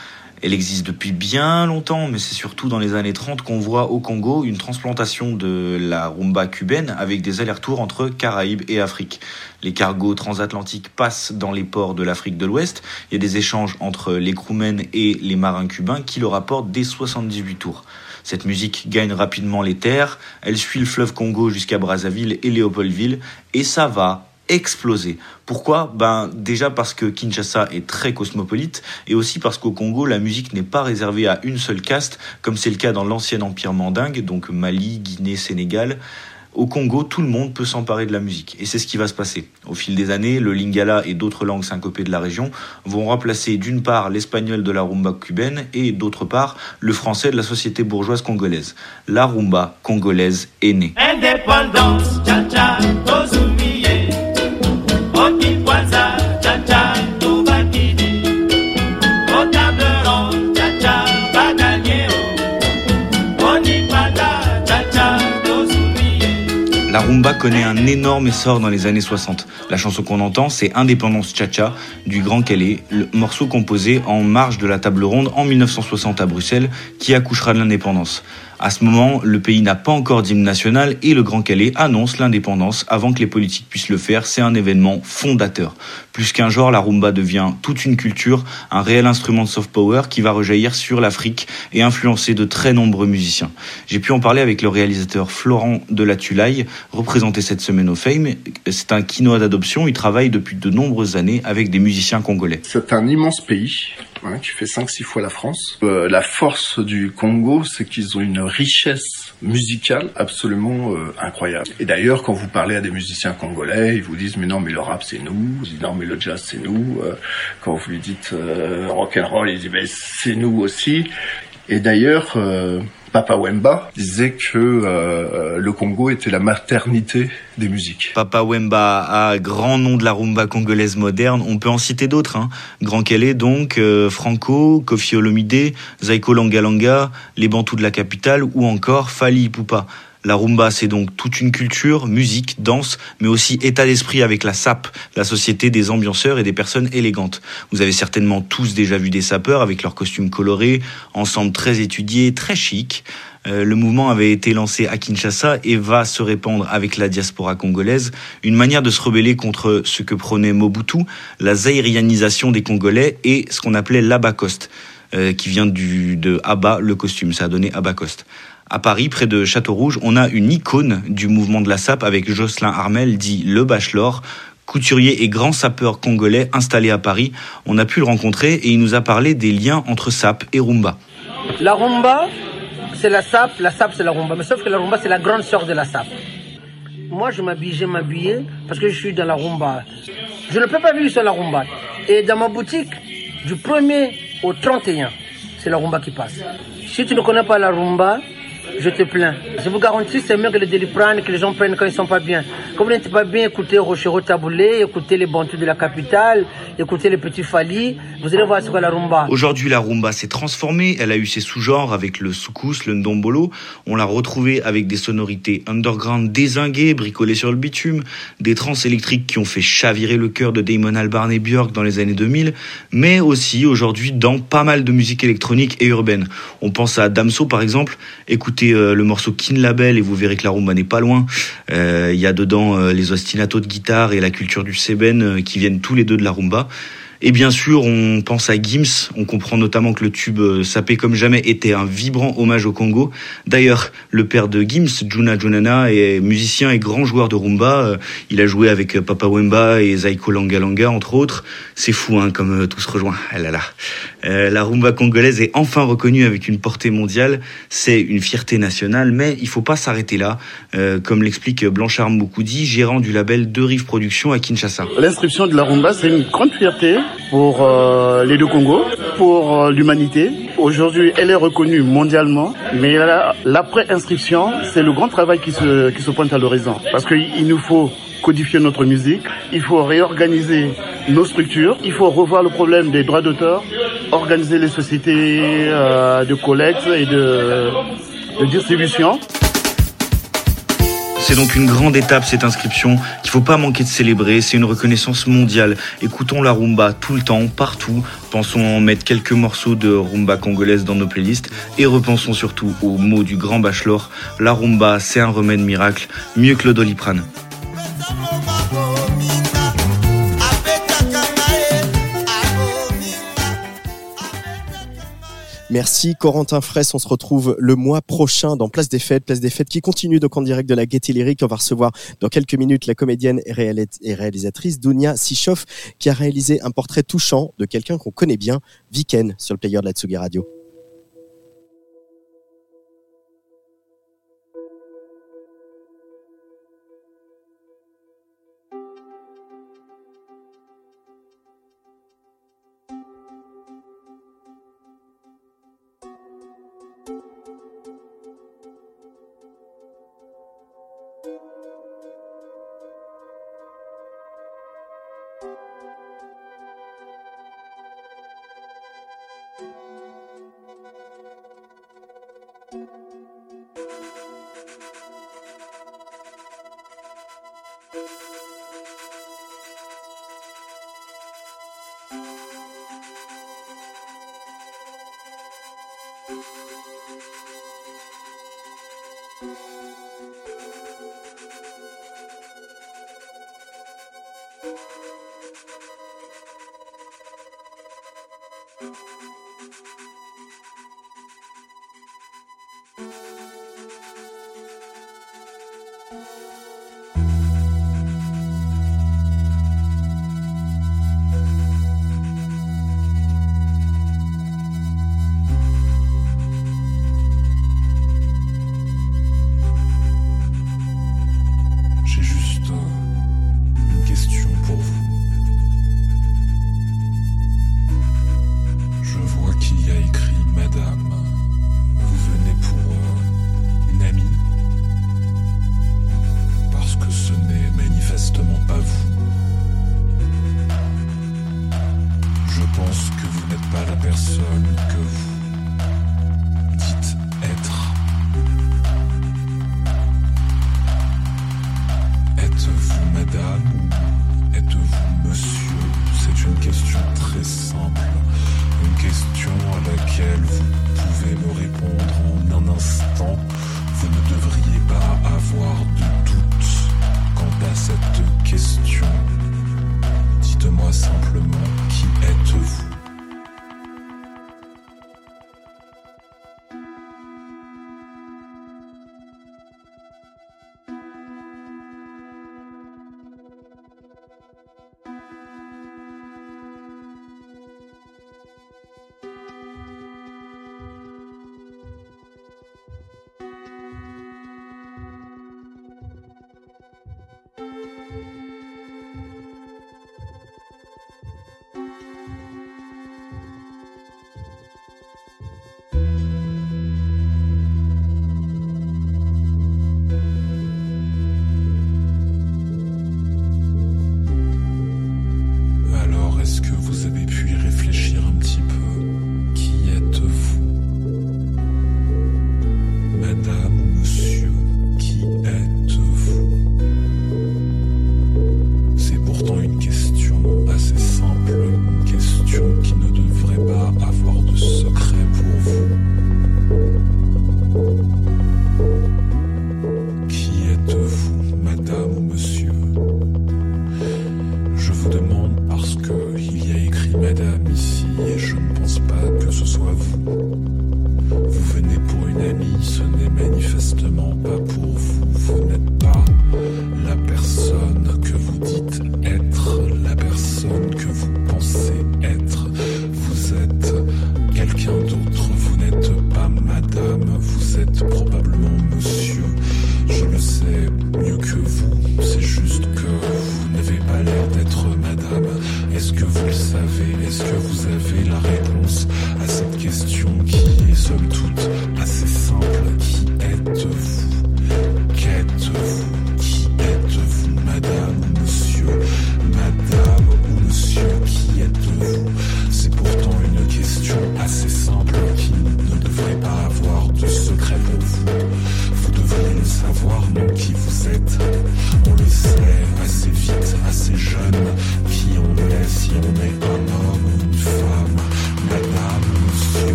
Elle existe depuis bien longtemps, mais c'est surtout dans les années 30 qu'on voit au Congo une transplantation de la rumba cubaine avec des allers-retours entre Caraïbes et Afrique. Les cargos transatlantiques passent dans les ports de l'Afrique de l'Ouest. Il y a des échanges entre les crewmen et les marins cubains qui le rapportent dès 78 tours. Cette musique gagne rapidement les terres, elle suit le fleuve Congo jusqu'à Brazzaville et Léopoldville, et ça va exploser. Pourquoi? Ben déjà parce que Kinshasa est très cosmopolite et aussi parce qu'au Congo la musique n'est pas réservée à une seule caste comme c'est le cas dans l'ancien empire mandingue donc Mali, Guinée, Sénégal. Au Congo, tout le monde peut s'emparer de la musique. Et c'est ce qui va se passer. Au fil des années, le lingala et d'autres langues syncopées de la région vont remplacer d'une part l'espagnol de la rumba cubaine et d'autre part le français de la société bourgeoise congolaise. La rumba congolaise est née. Tcha tcha, La rumba connaît un énorme essor dans les années 60. La chanson qu'on entend, c'est Indépendance Cha-Cha du Grand Calais, le morceau composé en marge de la table ronde en 1960 à Bruxelles, qui accouchera de l'indépendance. À ce moment, le pays n'a pas encore d'hymne national et le Grand Calais annonce l'indépendance avant que les politiques puissent le faire. C'est un événement fondateur. Plus qu'un genre, la rumba devient toute une culture, un réel instrument de soft power qui va rejaillir sur l'Afrique et influencer de très nombreux musiciens. J'ai pu en parler avec le réalisateur Florent de la Tulaille, représenté cette semaine au Fame. C'est un quinoa d'adoption. Il travaille depuis de nombreuses années avec des musiciens congolais. C'est un immense pays hein, qui fait 5-6 fois la France. Euh, la force du Congo, c'est qu'ils ont une richesse musical absolument euh, incroyable. Et d'ailleurs, quand vous parlez à des musiciens congolais, ils vous disent mais non mais le rap c'est nous, ils disent non mais le jazz c'est nous. Euh, quand vous lui dites euh, rock and roll, ils disent mais c'est nous aussi. Et d'ailleurs, euh, Papa Wemba disait que euh, le Congo était la maternité des musiques. Papa Wemba, a grand nom de la rumba congolaise moderne, on peut en citer d'autres. Hein. Grand Calais donc, euh, Franco, Kofi Olomide, Zaiko Langalanga, les Bantous de la capitale ou encore Fali Ipupa. La rumba, c'est donc toute une culture, musique, danse, mais aussi état d'esprit avec la SAP, la société des ambianceurs et des personnes élégantes. Vous avez certainement tous déjà vu des sapeurs avec leurs costumes colorés, ensemble très étudiés, très chic. Euh, le mouvement avait été lancé à Kinshasa et va se répandre avec la diaspora congolaise, une manière de se rebeller contre ce que prônait Mobutu, la zaïrianisation des Congolais et ce qu'on appelait l'abacoste, euh, qui vient du, de Abba, le costume, ça a donné abacoste. À Paris, près de Château-Rouge, on a une icône du mouvement de la SAP avec Jocelyn Armel, dit Le Bachelor, couturier et grand sapeur congolais installé à Paris. On a pu le rencontrer et il nous a parlé des liens entre SAP et Rumba. La rumba, c'est la SAP, la SAP c'est la rumba, mais sauf que la rumba c'est la grande sœur de la SAP. Moi je m'habille, m'habiller parce que je suis dans la rumba. Je ne peux pas vivre sans la rumba. Et dans ma boutique, du 1er au 31, c'est la rumba qui passe. Si tu ne connais pas la rumba, je te plains. Je vous garantis, c'est mieux que les doliprane que les gens prennent quand ils sont pas bien. Quand vous n'êtes pas bien, écoutez Rochero Taboulé, écoutez les Bantous de la capitale, écoutez les petits Fali, vous allez voir ce qu'est la rumba. Aujourd'hui, la rumba s'est transformée. Elle a eu ses sous-genres avec le soukous, le ndombolo. On l'a retrouvée avec des sonorités underground dézinguées, bricolées sur le bitume, des trans électriques qui ont fait chavirer le cœur de Damon Albarn et Björk dans les années 2000, mais aussi aujourd'hui dans pas mal de musique électronique et urbaine. On pense à Damso par exemple. Écoutez euh, le morceau Kin Label et vous verrez que la rumba n'est pas loin. Euh, Il y a dedans euh, les ostinatos de guitare et la culture du seben qui viennent tous les deux de la rumba. Et bien sûr, on pense à Gims. On comprend notamment que le tube Sapé comme jamais était un vibrant hommage au Congo. D'ailleurs, le père de Gims, Juna Junana, est musicien et grand joueur de rumba. Il a joué avec Papa Wemba et Zaiko Langalanga, entre autres. C'est fou, hein, comme tout se rejoint. Ah. Euh, la rumba congolaise est enfin reconnue avec une portée mondiale. C'est une fierté nationale, mais il faut pas s'arrêter là. Euh, comme l'explique Blanchard Moukoudi, gérant du label Deux Rives Productions à Kinshasa. L'inscription de la rumba, c'est une grande fierté pour euh, les deux Congos, pour l'humanité. Aujourd'hui, elle est reconnue mondialement, mais la- l'après-inscription, c'est le grand travail qui se, qui se pointe à l'horizon. Parce qu'il nous faut codifier notre musique, il faut réorganiser nos structures, il faut revoir le problème des droits d'auteur, organiser les sociétés euh, de collecte et de, distribution. C'est donc une grande étape cette inscription qu'il faut pas manquer de célébrer. C'est une reconnaissance mondiale. Écoutons la rumba tout le temps, partout. Pensons en mettre quelques morceaux de rumba congolaise dans nos playlists et repensons surtout aux mots du grand bachelor. La rumba, c'est un remède miracle, mieux que le doliprane. Merci Corentin Fraisse. On se retrouve le mois prochain dans Place des Fêtes. Place des Fêtes qui continue donc en direct de la Gaieté Lyrique. On va recevoir dans quelques minutes la comédienne et réalis- et réalisatrice Dounia Sichoff qui a réalisé un portrait touchant de quelqu'un qu'on connaît bien, Viken, sur le player de la Tsugi Radio.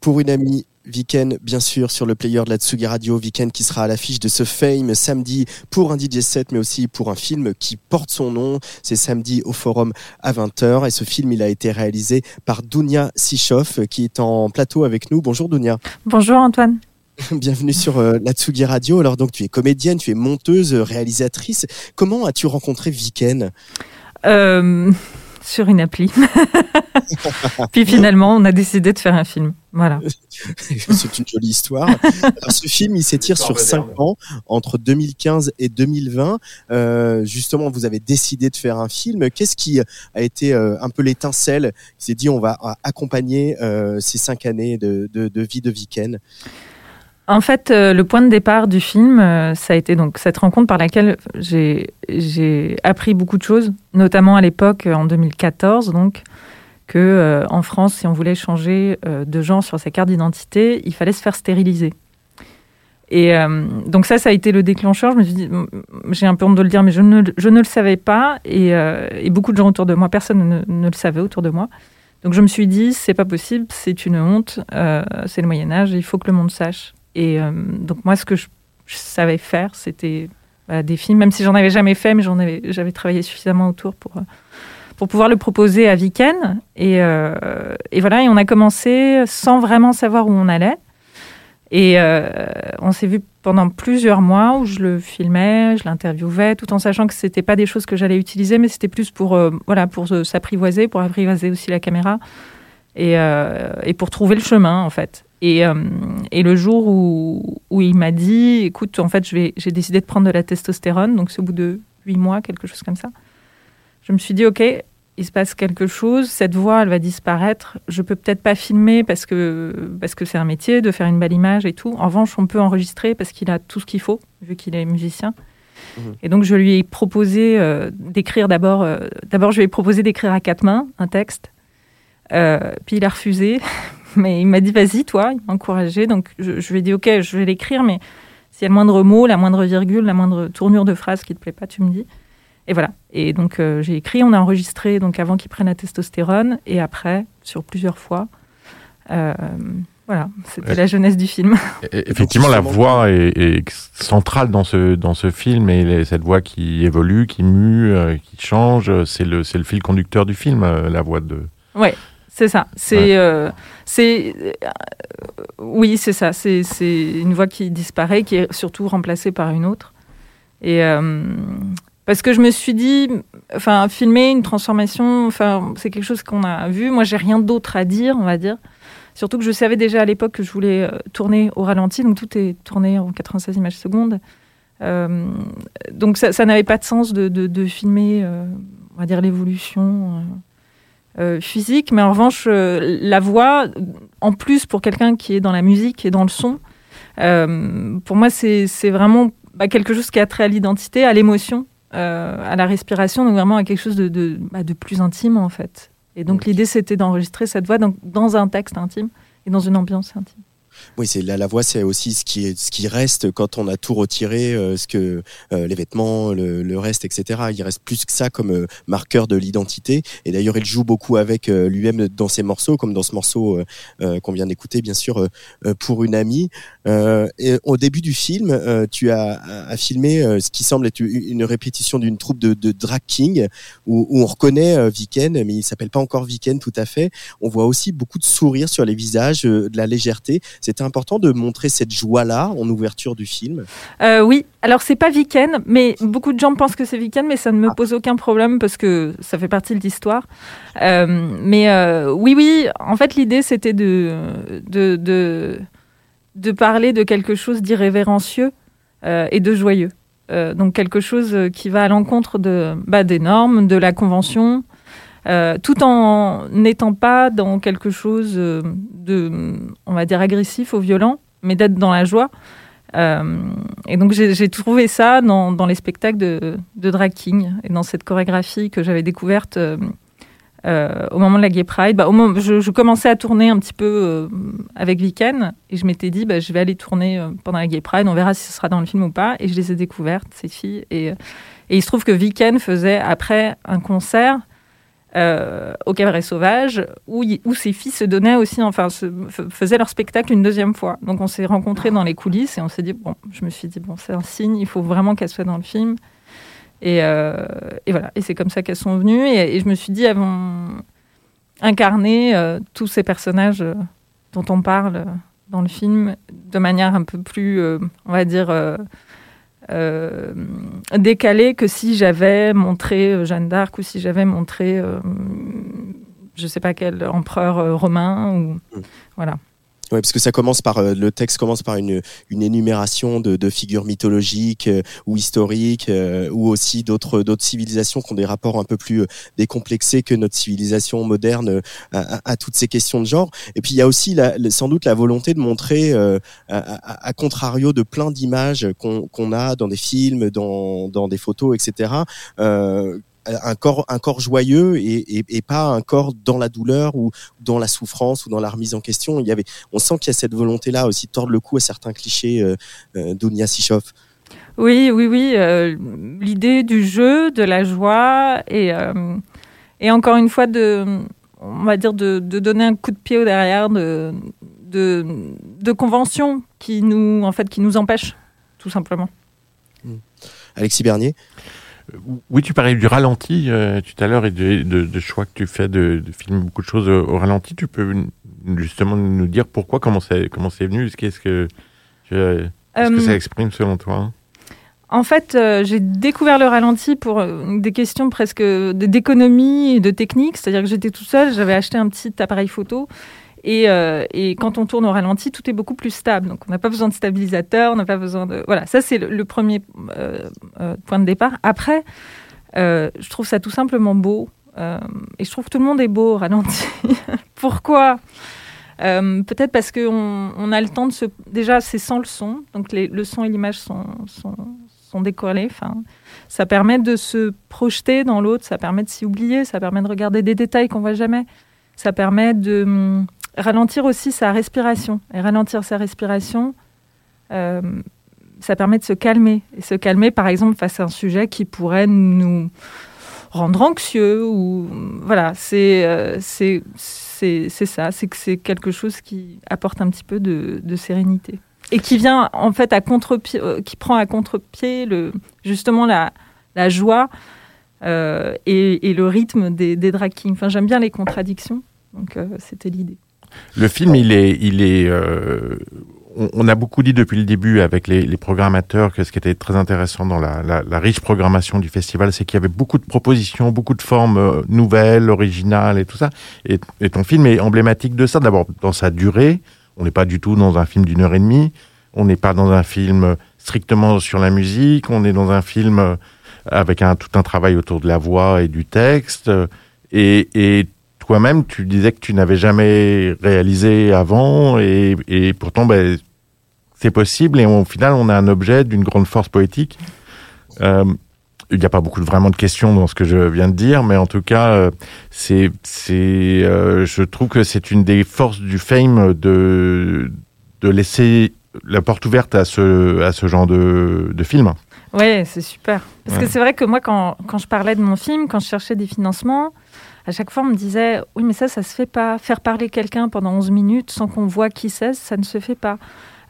Pour une amie, Viken, bien sûr, sur le player de la Tsugi Radio. Viken qui sera à l'affiche de ce Fame samedi pour un DJ set, mais aussi pour un film qui porte son nom. C'est samedi au Forum à 20h. Et ce film, il a été réalisé par Dounia Sichoff, qui est en plateau avec nous. Bonjour Dounia. Bonjour Antoine. [laughs] Bienvenue sur euh, la Tsugi Radio. Alors donc tu es comédienne, tu es monteuse, réalisatrice. Comment as-tu rencontré Viken Euh, sur une appli. [laughs] Puis finalement, on a décidé de faire un film. Voilà. [laughs] C'est une jolie histoire. Alors, ce film, il s'étire sur cinq ans, entre 2015 et 2020. Euh, justement, vous avez décidé de faire un film. Qu'est-ce qui a été euh, un peu l'étincelle qui s'est dit on va euh, accompagner euh, ces cinq années de, de, de vie de Viken? En fait, euh, le point de départ du film, euh, ça a été donc cette rencontre par laquelle j'ai appris beaucoup de choses, notamment à l'époque, euh, en 2014, donc que France, si on voulait changer de genre sur sa carte d'identité, il fallait se faire stériliser. Et donc ça, ça a été le déclencheur. Je me suis dit, j'ai un peu honte de le dire, mais je ne, le savais pas. Et, beaucoup de gens autour de moi, personne ne, ne, le savait autour de moi. Donc je me suis dit, c'est pas possible, c'est une honte, c'est le Moyen Âge, il faut que le monde sache. Et euh, donc moi, ce que je, savais faire, c'était bah, des films, même si j'en avais jamais fait, mais j'en avais, j'avais travaillé suffisamment autour pour euh, pour pouvoir le proposer à Viken. Et, euh, et voilà, et on a commencé sans vraiment savoir où on allait. Et on s'est vu pendant plusieurs mois où je le filmais, je l'interviewais, tout en sachant que c'était pas des choses que j'allais utiliser, mais c'était plus pour voilà pour s'apprivoiser, pour apprivoiser aussi la caméra et pour trouver le chemin en fait. Et, euh, et le jour où, où il m'a dit, écoute, en fait, j'ai décidé de prendre de la testostérone, donc c'est au bout de huit mois, quelque chose comme ça. Je me suis dit, ok, il se passe quelque chose, cette voix, elle va disparaître. Je peux peut-être pas filmer parce que parce que c'est un métier de faire une belle image et tout. En revanche, on peut enregistrer parce qu'il a tout ce qu'il faut vu qu'il est musicien. Et donc je lui ai proposé euh, d'écrire d'abord. euh, d'abord, je lui ai proposé d'écrire à quatre mains un texte. Euh, puis il a refusé, [laughs] mais il m'a dit vas-y toi, il m'a encouragé. Donc je, je lui ai dit ok, je vais l'écrire, mais s'il y a le moindre mot, la moindre virgule, la moindre tournure de phrase qui te plaît pas, tu me dis. Et voilà. Et donc euh, j'ai écrit, on a enregistré donc avant qu'il prenne la testostérone et après sur plusieurs fois. Euh, voilà, c'était la jeunesse du film. [laughs] Effectivement, la voix est, est centrale dans ce, dans ce film et les- cette voix qui évolue, qui mue, euh, qui change, c'est le, le fil conducteur du film, euh, la voix de. Ouais, c'est ça. C'est, euh, c'est, euh, oui, c'est ça. C'est, c'est une voix qui disparaît, qui est surtout remplacée par une autre. Et euh, parce que je me suis dit, enfin, filmer une transformation, enfin, c'est quelque chose qu'on a vu. Moi, j'ai rien d'autre à dire, on va dire. Surtout que je savais déjà à l'époque que je voulais tourner au ralenti, donc tout est tourné en 96 images secondes. Euh, donc ça, ça n'avait pas de sens de, de- de filmer, euh, on va dire, l'évolution euh, euh, physique, mais en revanche, euh, la voix, en plus pour quelqu'un qui est dans la musique et dans le son, euh, pour moi, c'est c'est vraiment bah, quelque chose qui a trait à l'identité, à l'émotion, euh, à la respiration, donc vraiment à quelque chose de, de, bah, de plus intime en fait. Et donc l'idée, c'était d'enregistrer cette voix dans, dans un texte intime et dans une ambiance intime. Oui, c'est la, la voix, c'est aussi ce qui est ce qui reste quand on a tout retiré, euh, ce que euh, les vêtements, le, le reste, etc. Il reste plus que ça comme euh, marqueur de l'identité. Et d'ailleurs, il joue beaucoup avec euh, lui-même dans ses morceaux, comme dans ce morceau euh, euh, qu'on vient d'écouter, bien sûr, pour une amie. Et au début du film, tu as, as filmé ce qui semble être une répétition d'une troupe de, de drag king où, où on reconnaît Viken, mais il s'appelle pas encore Viken tout à fait. On voit aussi beaucoup de sourires sur les visages, de la légèreté. C'était important de montrer cette joie-là en ouverture du film? Euh, oui, alors c'est pas Viken, mais beaucoup de gens pensent que c'est Viken, mais ça ne me pose aucun problème parce que ça fait partie de l'histoire. Euh, mais euh, oui, oui, en fait l'idée c'était de, de, de, de parler de quelque chose d'irrévérencieux et de joyeux. Donc quelque chose qui va à l'encontre de, bah, des normes, de la convention, euh, tout en n'étant pas dans quelque chose euh, de, on va dire, agressif ou violent, mais d'être dans la joie. Euh, et donc j'ai trouvé ça dans, les spectacles de, de drag king et dans cette chorégraphie que j'avais découverte au moment de la Gay Pride. Bah, au moment, je, commençais à tourner un petit peu avec Viken et je m'étais dit bah, je vais aller tourner pendant la Gay Pride, on verra si ce sera dans le film ou pas. Et je les ai découvertes, ces filles. Et, et il se trouve que Viken faisait après un concert euh, au Cabaret Sauvage, où, où ces filles se donnaient aussi, enfin, faisaient leur spectacle une deuxième fois. Donc on s'est rencontrés dans les coulisses et on s'est dit, bon, je me suis dit, bon, c'est un signe, il faut vraiment qu'elles soient dans le film. Et, euh, voilà, et c'est comme ça qu'elles sont venues. Et, je me suis dit, elles vont incarner euh, tous ces personnages dont on parle dans le film de manière un peu plus, on va dire, euh, décalée que si j'avais montré euh, Jeanne d'Arc ou si j'avais montré, euh, je sais pas quel empereur romain ou voilà. Ouais, parce que ça commence par euh, le texte commence par une, une énumération de, de figures mythologiques euh, ou historiques euh, ou aussi d'autres d'autres civilisations qui ont des rapports un peu plus euh, décomplexés que notre civilisation moderne euh, à, à- toutes ces questions de genre. Et puis il y a aussi la, sans doute la volonté de montrer euh, à, à- contrario de plein d'images qu'on qu'on a dans des films, dans, dans des photos, etc. euh, un corps, un corps joyeux et, et, et, pas un corps dans la douleur ou dans la souffrance ou dans la remise en question. Il y avait, on sent qu'il y a cette volonté-là aussi de tordre le cou à certains clichés euh, euh, d'Ounia Sichov. Oui, oui, oui. Euh, L'idée du jeu, de la joie et, euh, et encore une fois de, on va dire de, de, donner un coup de pied au derrière de, de, de conventions qui nous, en fait, qui nous empêchent, tout simplement. Alexis Bernier? Oui, tu parlais du ralenti euh, tout à l'heure et de, de, de, choix que tu fais de, de filmer beaucoup de choses au, au, ralenti. Tu peux justement nous dire pourquoi, comment c'est comment c'est venu, qu'est-ce que est-ce que ça exprime selon toi? En fait, euh, j'ai découvert le ralenti pour euh, des questions presque d'économie et de technique. C'est-à-dire que j'étais tout seul, j'avais acheté un petit appareil photo et, euh, et, quand on tourne au ralenti, tout est beaucoup plus stable. Donc, on n'a pas besoin de stabilisateur, on n'a pas besoin de. Voilà, ça, c'est le, premier euh, euh, point de départ. Après, je trouve ça tout simplement beau. et je trouve que tout le monde est beau au ralenti. [laughs] Pourquoi? Peut-être parce qu'on on a le temps de se. Déjà, c'est sans le son. Donc, les, le son et l'image sont, sont, sont. Enfin, ça permet de se projeter dans l'autre, ça permet de s'y oublier, ça permet de regarder des détails qu'on voit jamais. Ça permet de ralentir aussi sa respiration. Et ralentir sa respiration, euh, ça permet de se calmer. Et se calmer, par exemple, face à un sujet qui pourrait nous rendre anxieux. Ou voilà, c'est euh, ça. C'est que c'est quelque chose qui apporte un petit peu de, sérénité et qui vient en fait à contre-pied, euh, qui prend à contre-pied justement la, la joie. Euh, et, le rythme des, des. Enfin, j'aime bien les contradictions, donc c'était l'idée. Le film, il est, il est. Euh, on, a beaucoup dit depuis le début avec les, les, programmateurs que ce qui était très intéressant dans la, la, la riche programmation du festival, c'est qu'il y avait beaucoup de propositions, beaucoup de formes euh, nouvelles, originales et tout ça. Et, et ton film est emblématique de ça. D'abord dans sa durée, on n'est pas du tout dans un film d'une heure et demie. On n'est pas dans un film strictement sur la musique. On est dans un film avec un, tout un travail autour de la voix et du texte. Et, et toi-même, tu disais que tu n'avais jamais réalisé avant, et, et pourtant, ben, c'est possible, et au final, on a un objet d'une grande force poétique. Euh, il n'y a pas beaucoup de, vraiment de questions dans ce que je viens de dire, mais en tout cas, euh, c'est, c'est, euh, je trouve que c'est une des forces du fame de, de laisser la porte ouverte à ce, à ce genre de, de film. Oui, c'est super. Parce ouais. que c'est vrai que moi, quand, quand je parlais de mon film, quand je cherchais des financements, à chaque fois, on me disait Oui, mais ça, ça se fait pas. Faire parler quelqu'un pendant 11 minutes sans qu'on voit qui c'est, ça ne se fait pas.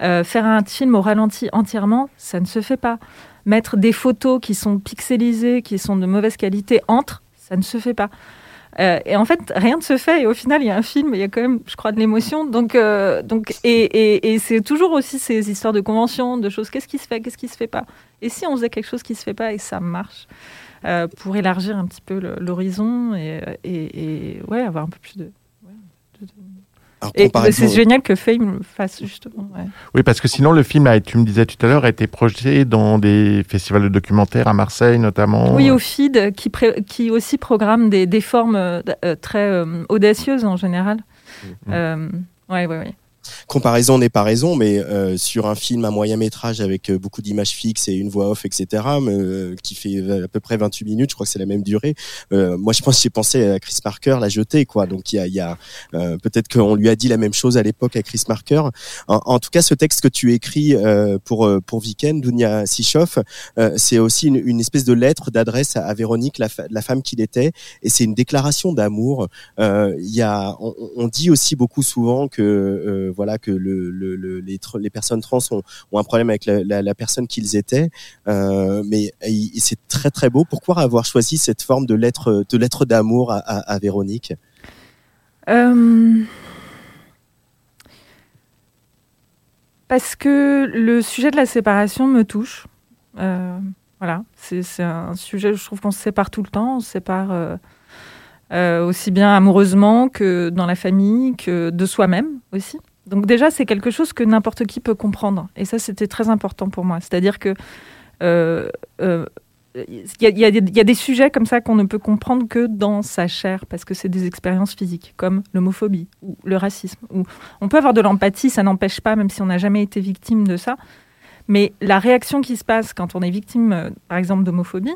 Euh, faire un film au ralenti entièrement, ça ne se fait pas. Mettre des photos qui sont pixelisées, qui sont de mauvaise qualité entre, ça ne se fait pas. Euh, et en fait, rien ne se fait. Et au final, il y a un film, il y a quand même, je crois, de l'émotion. Donc, euh, donc, et, et, et c'est toujours aussi ces histoires de conventions, de choses. Qu'est-ce qui se fait, qu'est-ce qui se fait pas? Et si on faisait quelque chose qui se fait pas et ça marche? Euh, pour élargir un petit peu l'horizon et, et, et, ouais, avoir un peu plus de. Ouais, de, de... Alors, et c'est génial que Fame le fasse justement. Ouais. Oui, parce que sinon le film, a, tu me disais tout à l'heure, a été projeté dans des festivals de documentaires à Marseille notamment. Oui, au FID, qui, pré qui aussi programme des, des formes euh, très euh, audacieuses en général. Mmh. Euh, ouais, ouais, ouais comparaison n'est pas raison, mais euh, sur un film à moyen métrage avec euh, beaucoup d'images fixes et une voix off, etc., euh, qui fait à peu près 28 minutes, je crois que c'est la même durée. Euh, moi, je pense j'ai pensé à Chris Marker, la jeter, quoi. Donc il y a, y a euh, peut-être qu'on lui a dit la même chose à l'époque à Chris Marker. En, tout cas, ce texte que tu écris euh, pour pour Weekend, Dunia Sichoff, c'est aussi une, une, espèce de lettre d'adresse à, à, Véronique, la, la femme qu'il était, et c'est une déclaration d'amour. Il y a, on, on, dit aussi beaucoup souvent que voilà que le, le, le, les, personnes trans ont, un problème avec la, personne qu'ils étaient, euh, mais c'est très très beau. Pourquoi avoir choisi cette forme de lettre d'amour à, Véronique? Euh... Parce que le sujet de la séparation me touche. Euh, voilà, c'est un sujet, je trouve qu'on se sépare tout le temps, on se sépare aussi bien amoureusement que dans la famille, que de soi-même aussi. Donc déjà, c'est quelque chose que n'importe qui peut comprendre. Et ça, c'était très important pour moi. C'est-à-dire que euh, euh, il y, a des sujets comme ça qu'on ne peut comprendre que dans sa chair, parce que c'est des expériences physiques, comme l'homophobie ou le racisme. Ou on peut avoir de l'empathie, ça n'empêche pas, même si on n'a jamais été victime de ça. Mais la réaction qui se passe quand on est victime, par exemple, d'homophobie,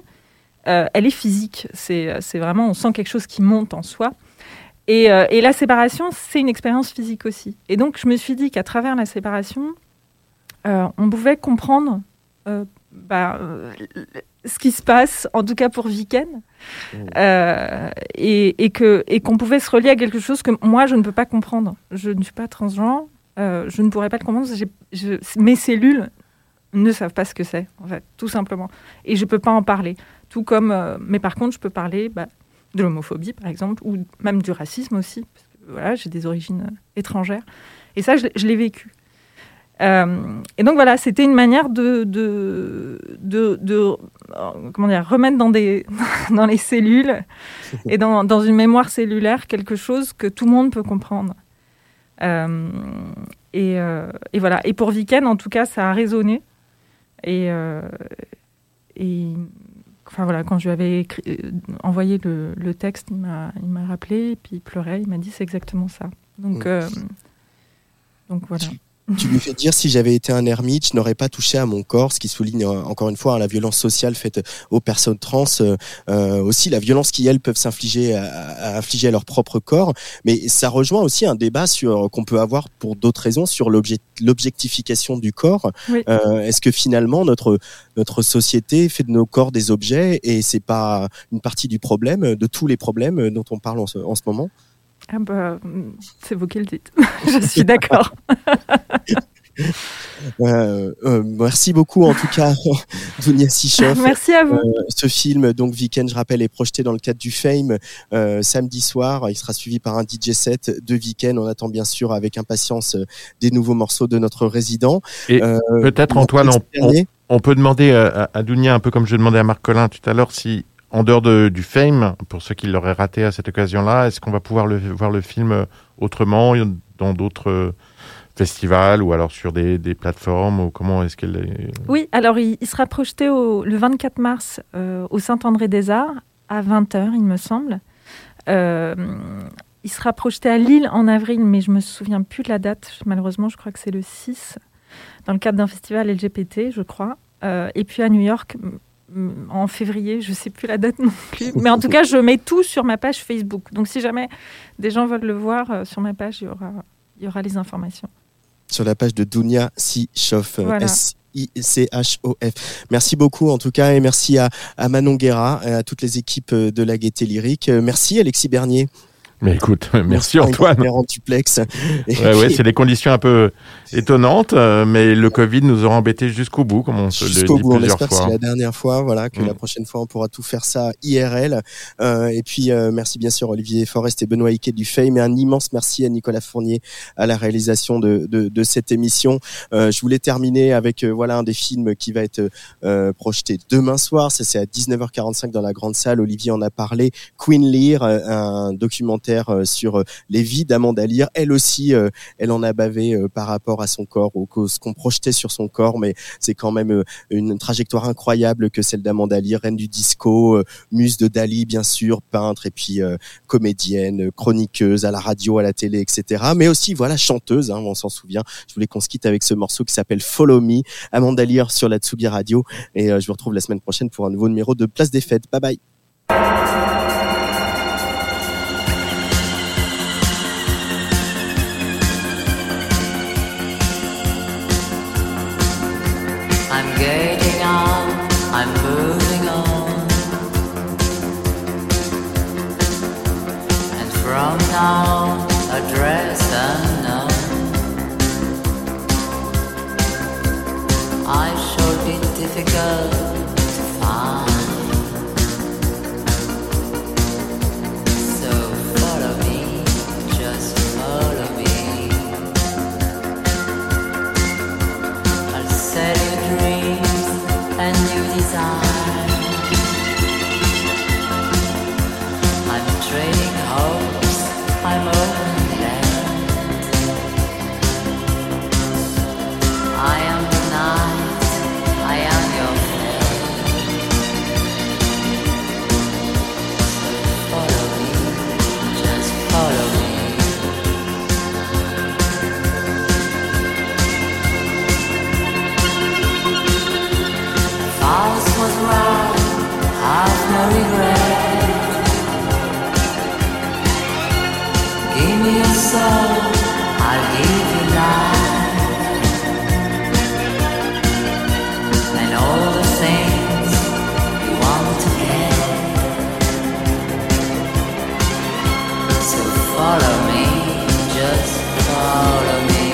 euh, elle est physique. C'est vraiment, on sent quelque chose qui monte en soi. Et, euh, et la séparation, c'est une expérience physique aussi. Et donc, je me suis dit qu'à travers la séparation, euh, on pouvait comprendre euh, bah, ce qui se passe, en tout cas pour Viken, euh, et, et que et qu'on pouvait se relier à quelque chose que moi je ne peux pas comprendre. Je ne suis pas transgenre, euh, je ne pourrais pas le comprendre. Je- mes cellules ne savent pas ce que c'est, en fait, tout simplement, et je peux pas en parler. Tout comme, euh, mais par contre, je peux parler bah, de l'homophobie, par exemple, ou même du racisme aussi. Parce que, voilà, j'ai des origines euh, étrangères, et ça, je, l'ai- je l'ai vécu. Euh, et donc voilà, c'était une manière de, de, de, de, euh, comment dire, remettre dans, des, [laughs] dans les cellules et dans, dans une mémoire cellulaire quelque chose que tout le monde peut comprendre. Euh, et, euh, et voilà. Et pour Viken, en tout cas, ça a résonné. Et, et enfin voilà, quand je lui avais écrit- euh, envoyé le, le texte, il m'a il m'a rappelé, et puis il pleurait, il m'a dit c'est exactement ça. Donc, Mm. euh, donc voilà. Tu lui fais dire si j'avais été un ermite, je n'aurais pas touché à mon corps, ce qui souligne euh, encore une fois hein, la violence sociale faite aux personnes trans, euh, euh, aussi la violence qui elles peuvent s'infliger à, à infliger à leur propre corps. Mais ça rejoint aussi un débat sur qu'on peut avoir pour d'autres raisons sur l'objet- l'objectification du corps. Oui. Euh, Est-ce que finalement notre notre société fait de nos corps des objets et c'est pas une partie du problème, de tous les problèmes dont on parle en ce, en ce moment? Ah bah, mm, c'est vous qui le dites. [laughs] je suis d'accord. [laughs] Euh, euh, merci beaucoup en tout cas, [laughs] Dunia Sichoff. Merci à vous. Euh, ce film, donc Weekend, je rappelle, est projeté dans le cadre du Fame euh, samedi soir. Il sera suivi par un DJ set de Weekend. On attend bien sûr avec impatience euh, des nouveaux morceaux de notre résident. Et Euh, peut-être, Antoine, on, peut demander à, à Dounia, un peu comme je demandais à Marc Collin tout à l'heure, si, en dehors de, du Fame, pour ceux qui l'auraient raté à cette occasion-là, est-ce qu'on va pouvoir le, voir le film euh, autrement, dans d'autres euh, festivals ou alors sur des, plateformes ou comment est-ce est... Oui, alors il, sera projeté le 24 mars euh, au Saint-André-des-Arts à 20h, il me semble. Euh, il sera projeté à Lille en avril, mais je me souviens plus de la date. Malheureusement, je crois que c'est le 6, dans le cadre d'un festival LGBT, je crois. Euh, et puis à New York en février, je sais plus la date non plus. Mais en tout [laughs] cas, je mets tout sur ma page Facebook. Donc si jamais des gens veulent le voir, euh, sur ma page, il y aura, il y aura les informations. sur la page de Dunia Sichoff. euh, Voilà. S-I-C-H-O-F. Merci beaucoup en tout cas et merci à, à Manon Guerra et à toutes les équipes euh, de la Gaieté Lyrique. Euh, Merci Alexis Bernier. Mais écoute, [laughs] merci En Antoine. grand duplex. Ouais, ouais, c'est des conditions un peu étonnantes, euh, mais le Covid nous aura embêtés jusqu'au bout, comme on se le jusqu'au dit bout. On plusieurs espère que fois. c'est la dernière fois, voilà, que Mm. la prochaine fois on pourra tout faire ça IRL. Euh, et puis euh, merci bien sûr Olivier Forest et Benoît Hiquet du Fame, et un immense merci à Nicolas Fournier à la réalisation de, de, de cette émission. Euh, je voulais terminer avec voilà un des films qui va être projeté demain soir. Ça c'est à 19h45 dans la grande salle. Olivier en a parlé. Queen Lear, un documentaire euh, sur euh, les vies d'Amanda Lear. Elle aussi, euh, elle en a bavé par rapport à son corps, ou ce qu'on projetait sur son corps, mais c'est quand même une trajectoire incroyable que celle d'Amanda Lear, reine du disco, muse de Dali bien sûr, peintre et puis comédienne, chroniqueuse à la radio, à la télé, etc. Mais aussi voilà chanteuse, hein, on s'en souvient. Je voulais qu'on se quitte avec ce morceau qui s'appelle Follow Me, Amanda Lear sur la Tsugi Radio, et je vous retrouve la semaine prochaine pour un nouveau numéro de Place des Fêtes. Bye bye. Now, follow me.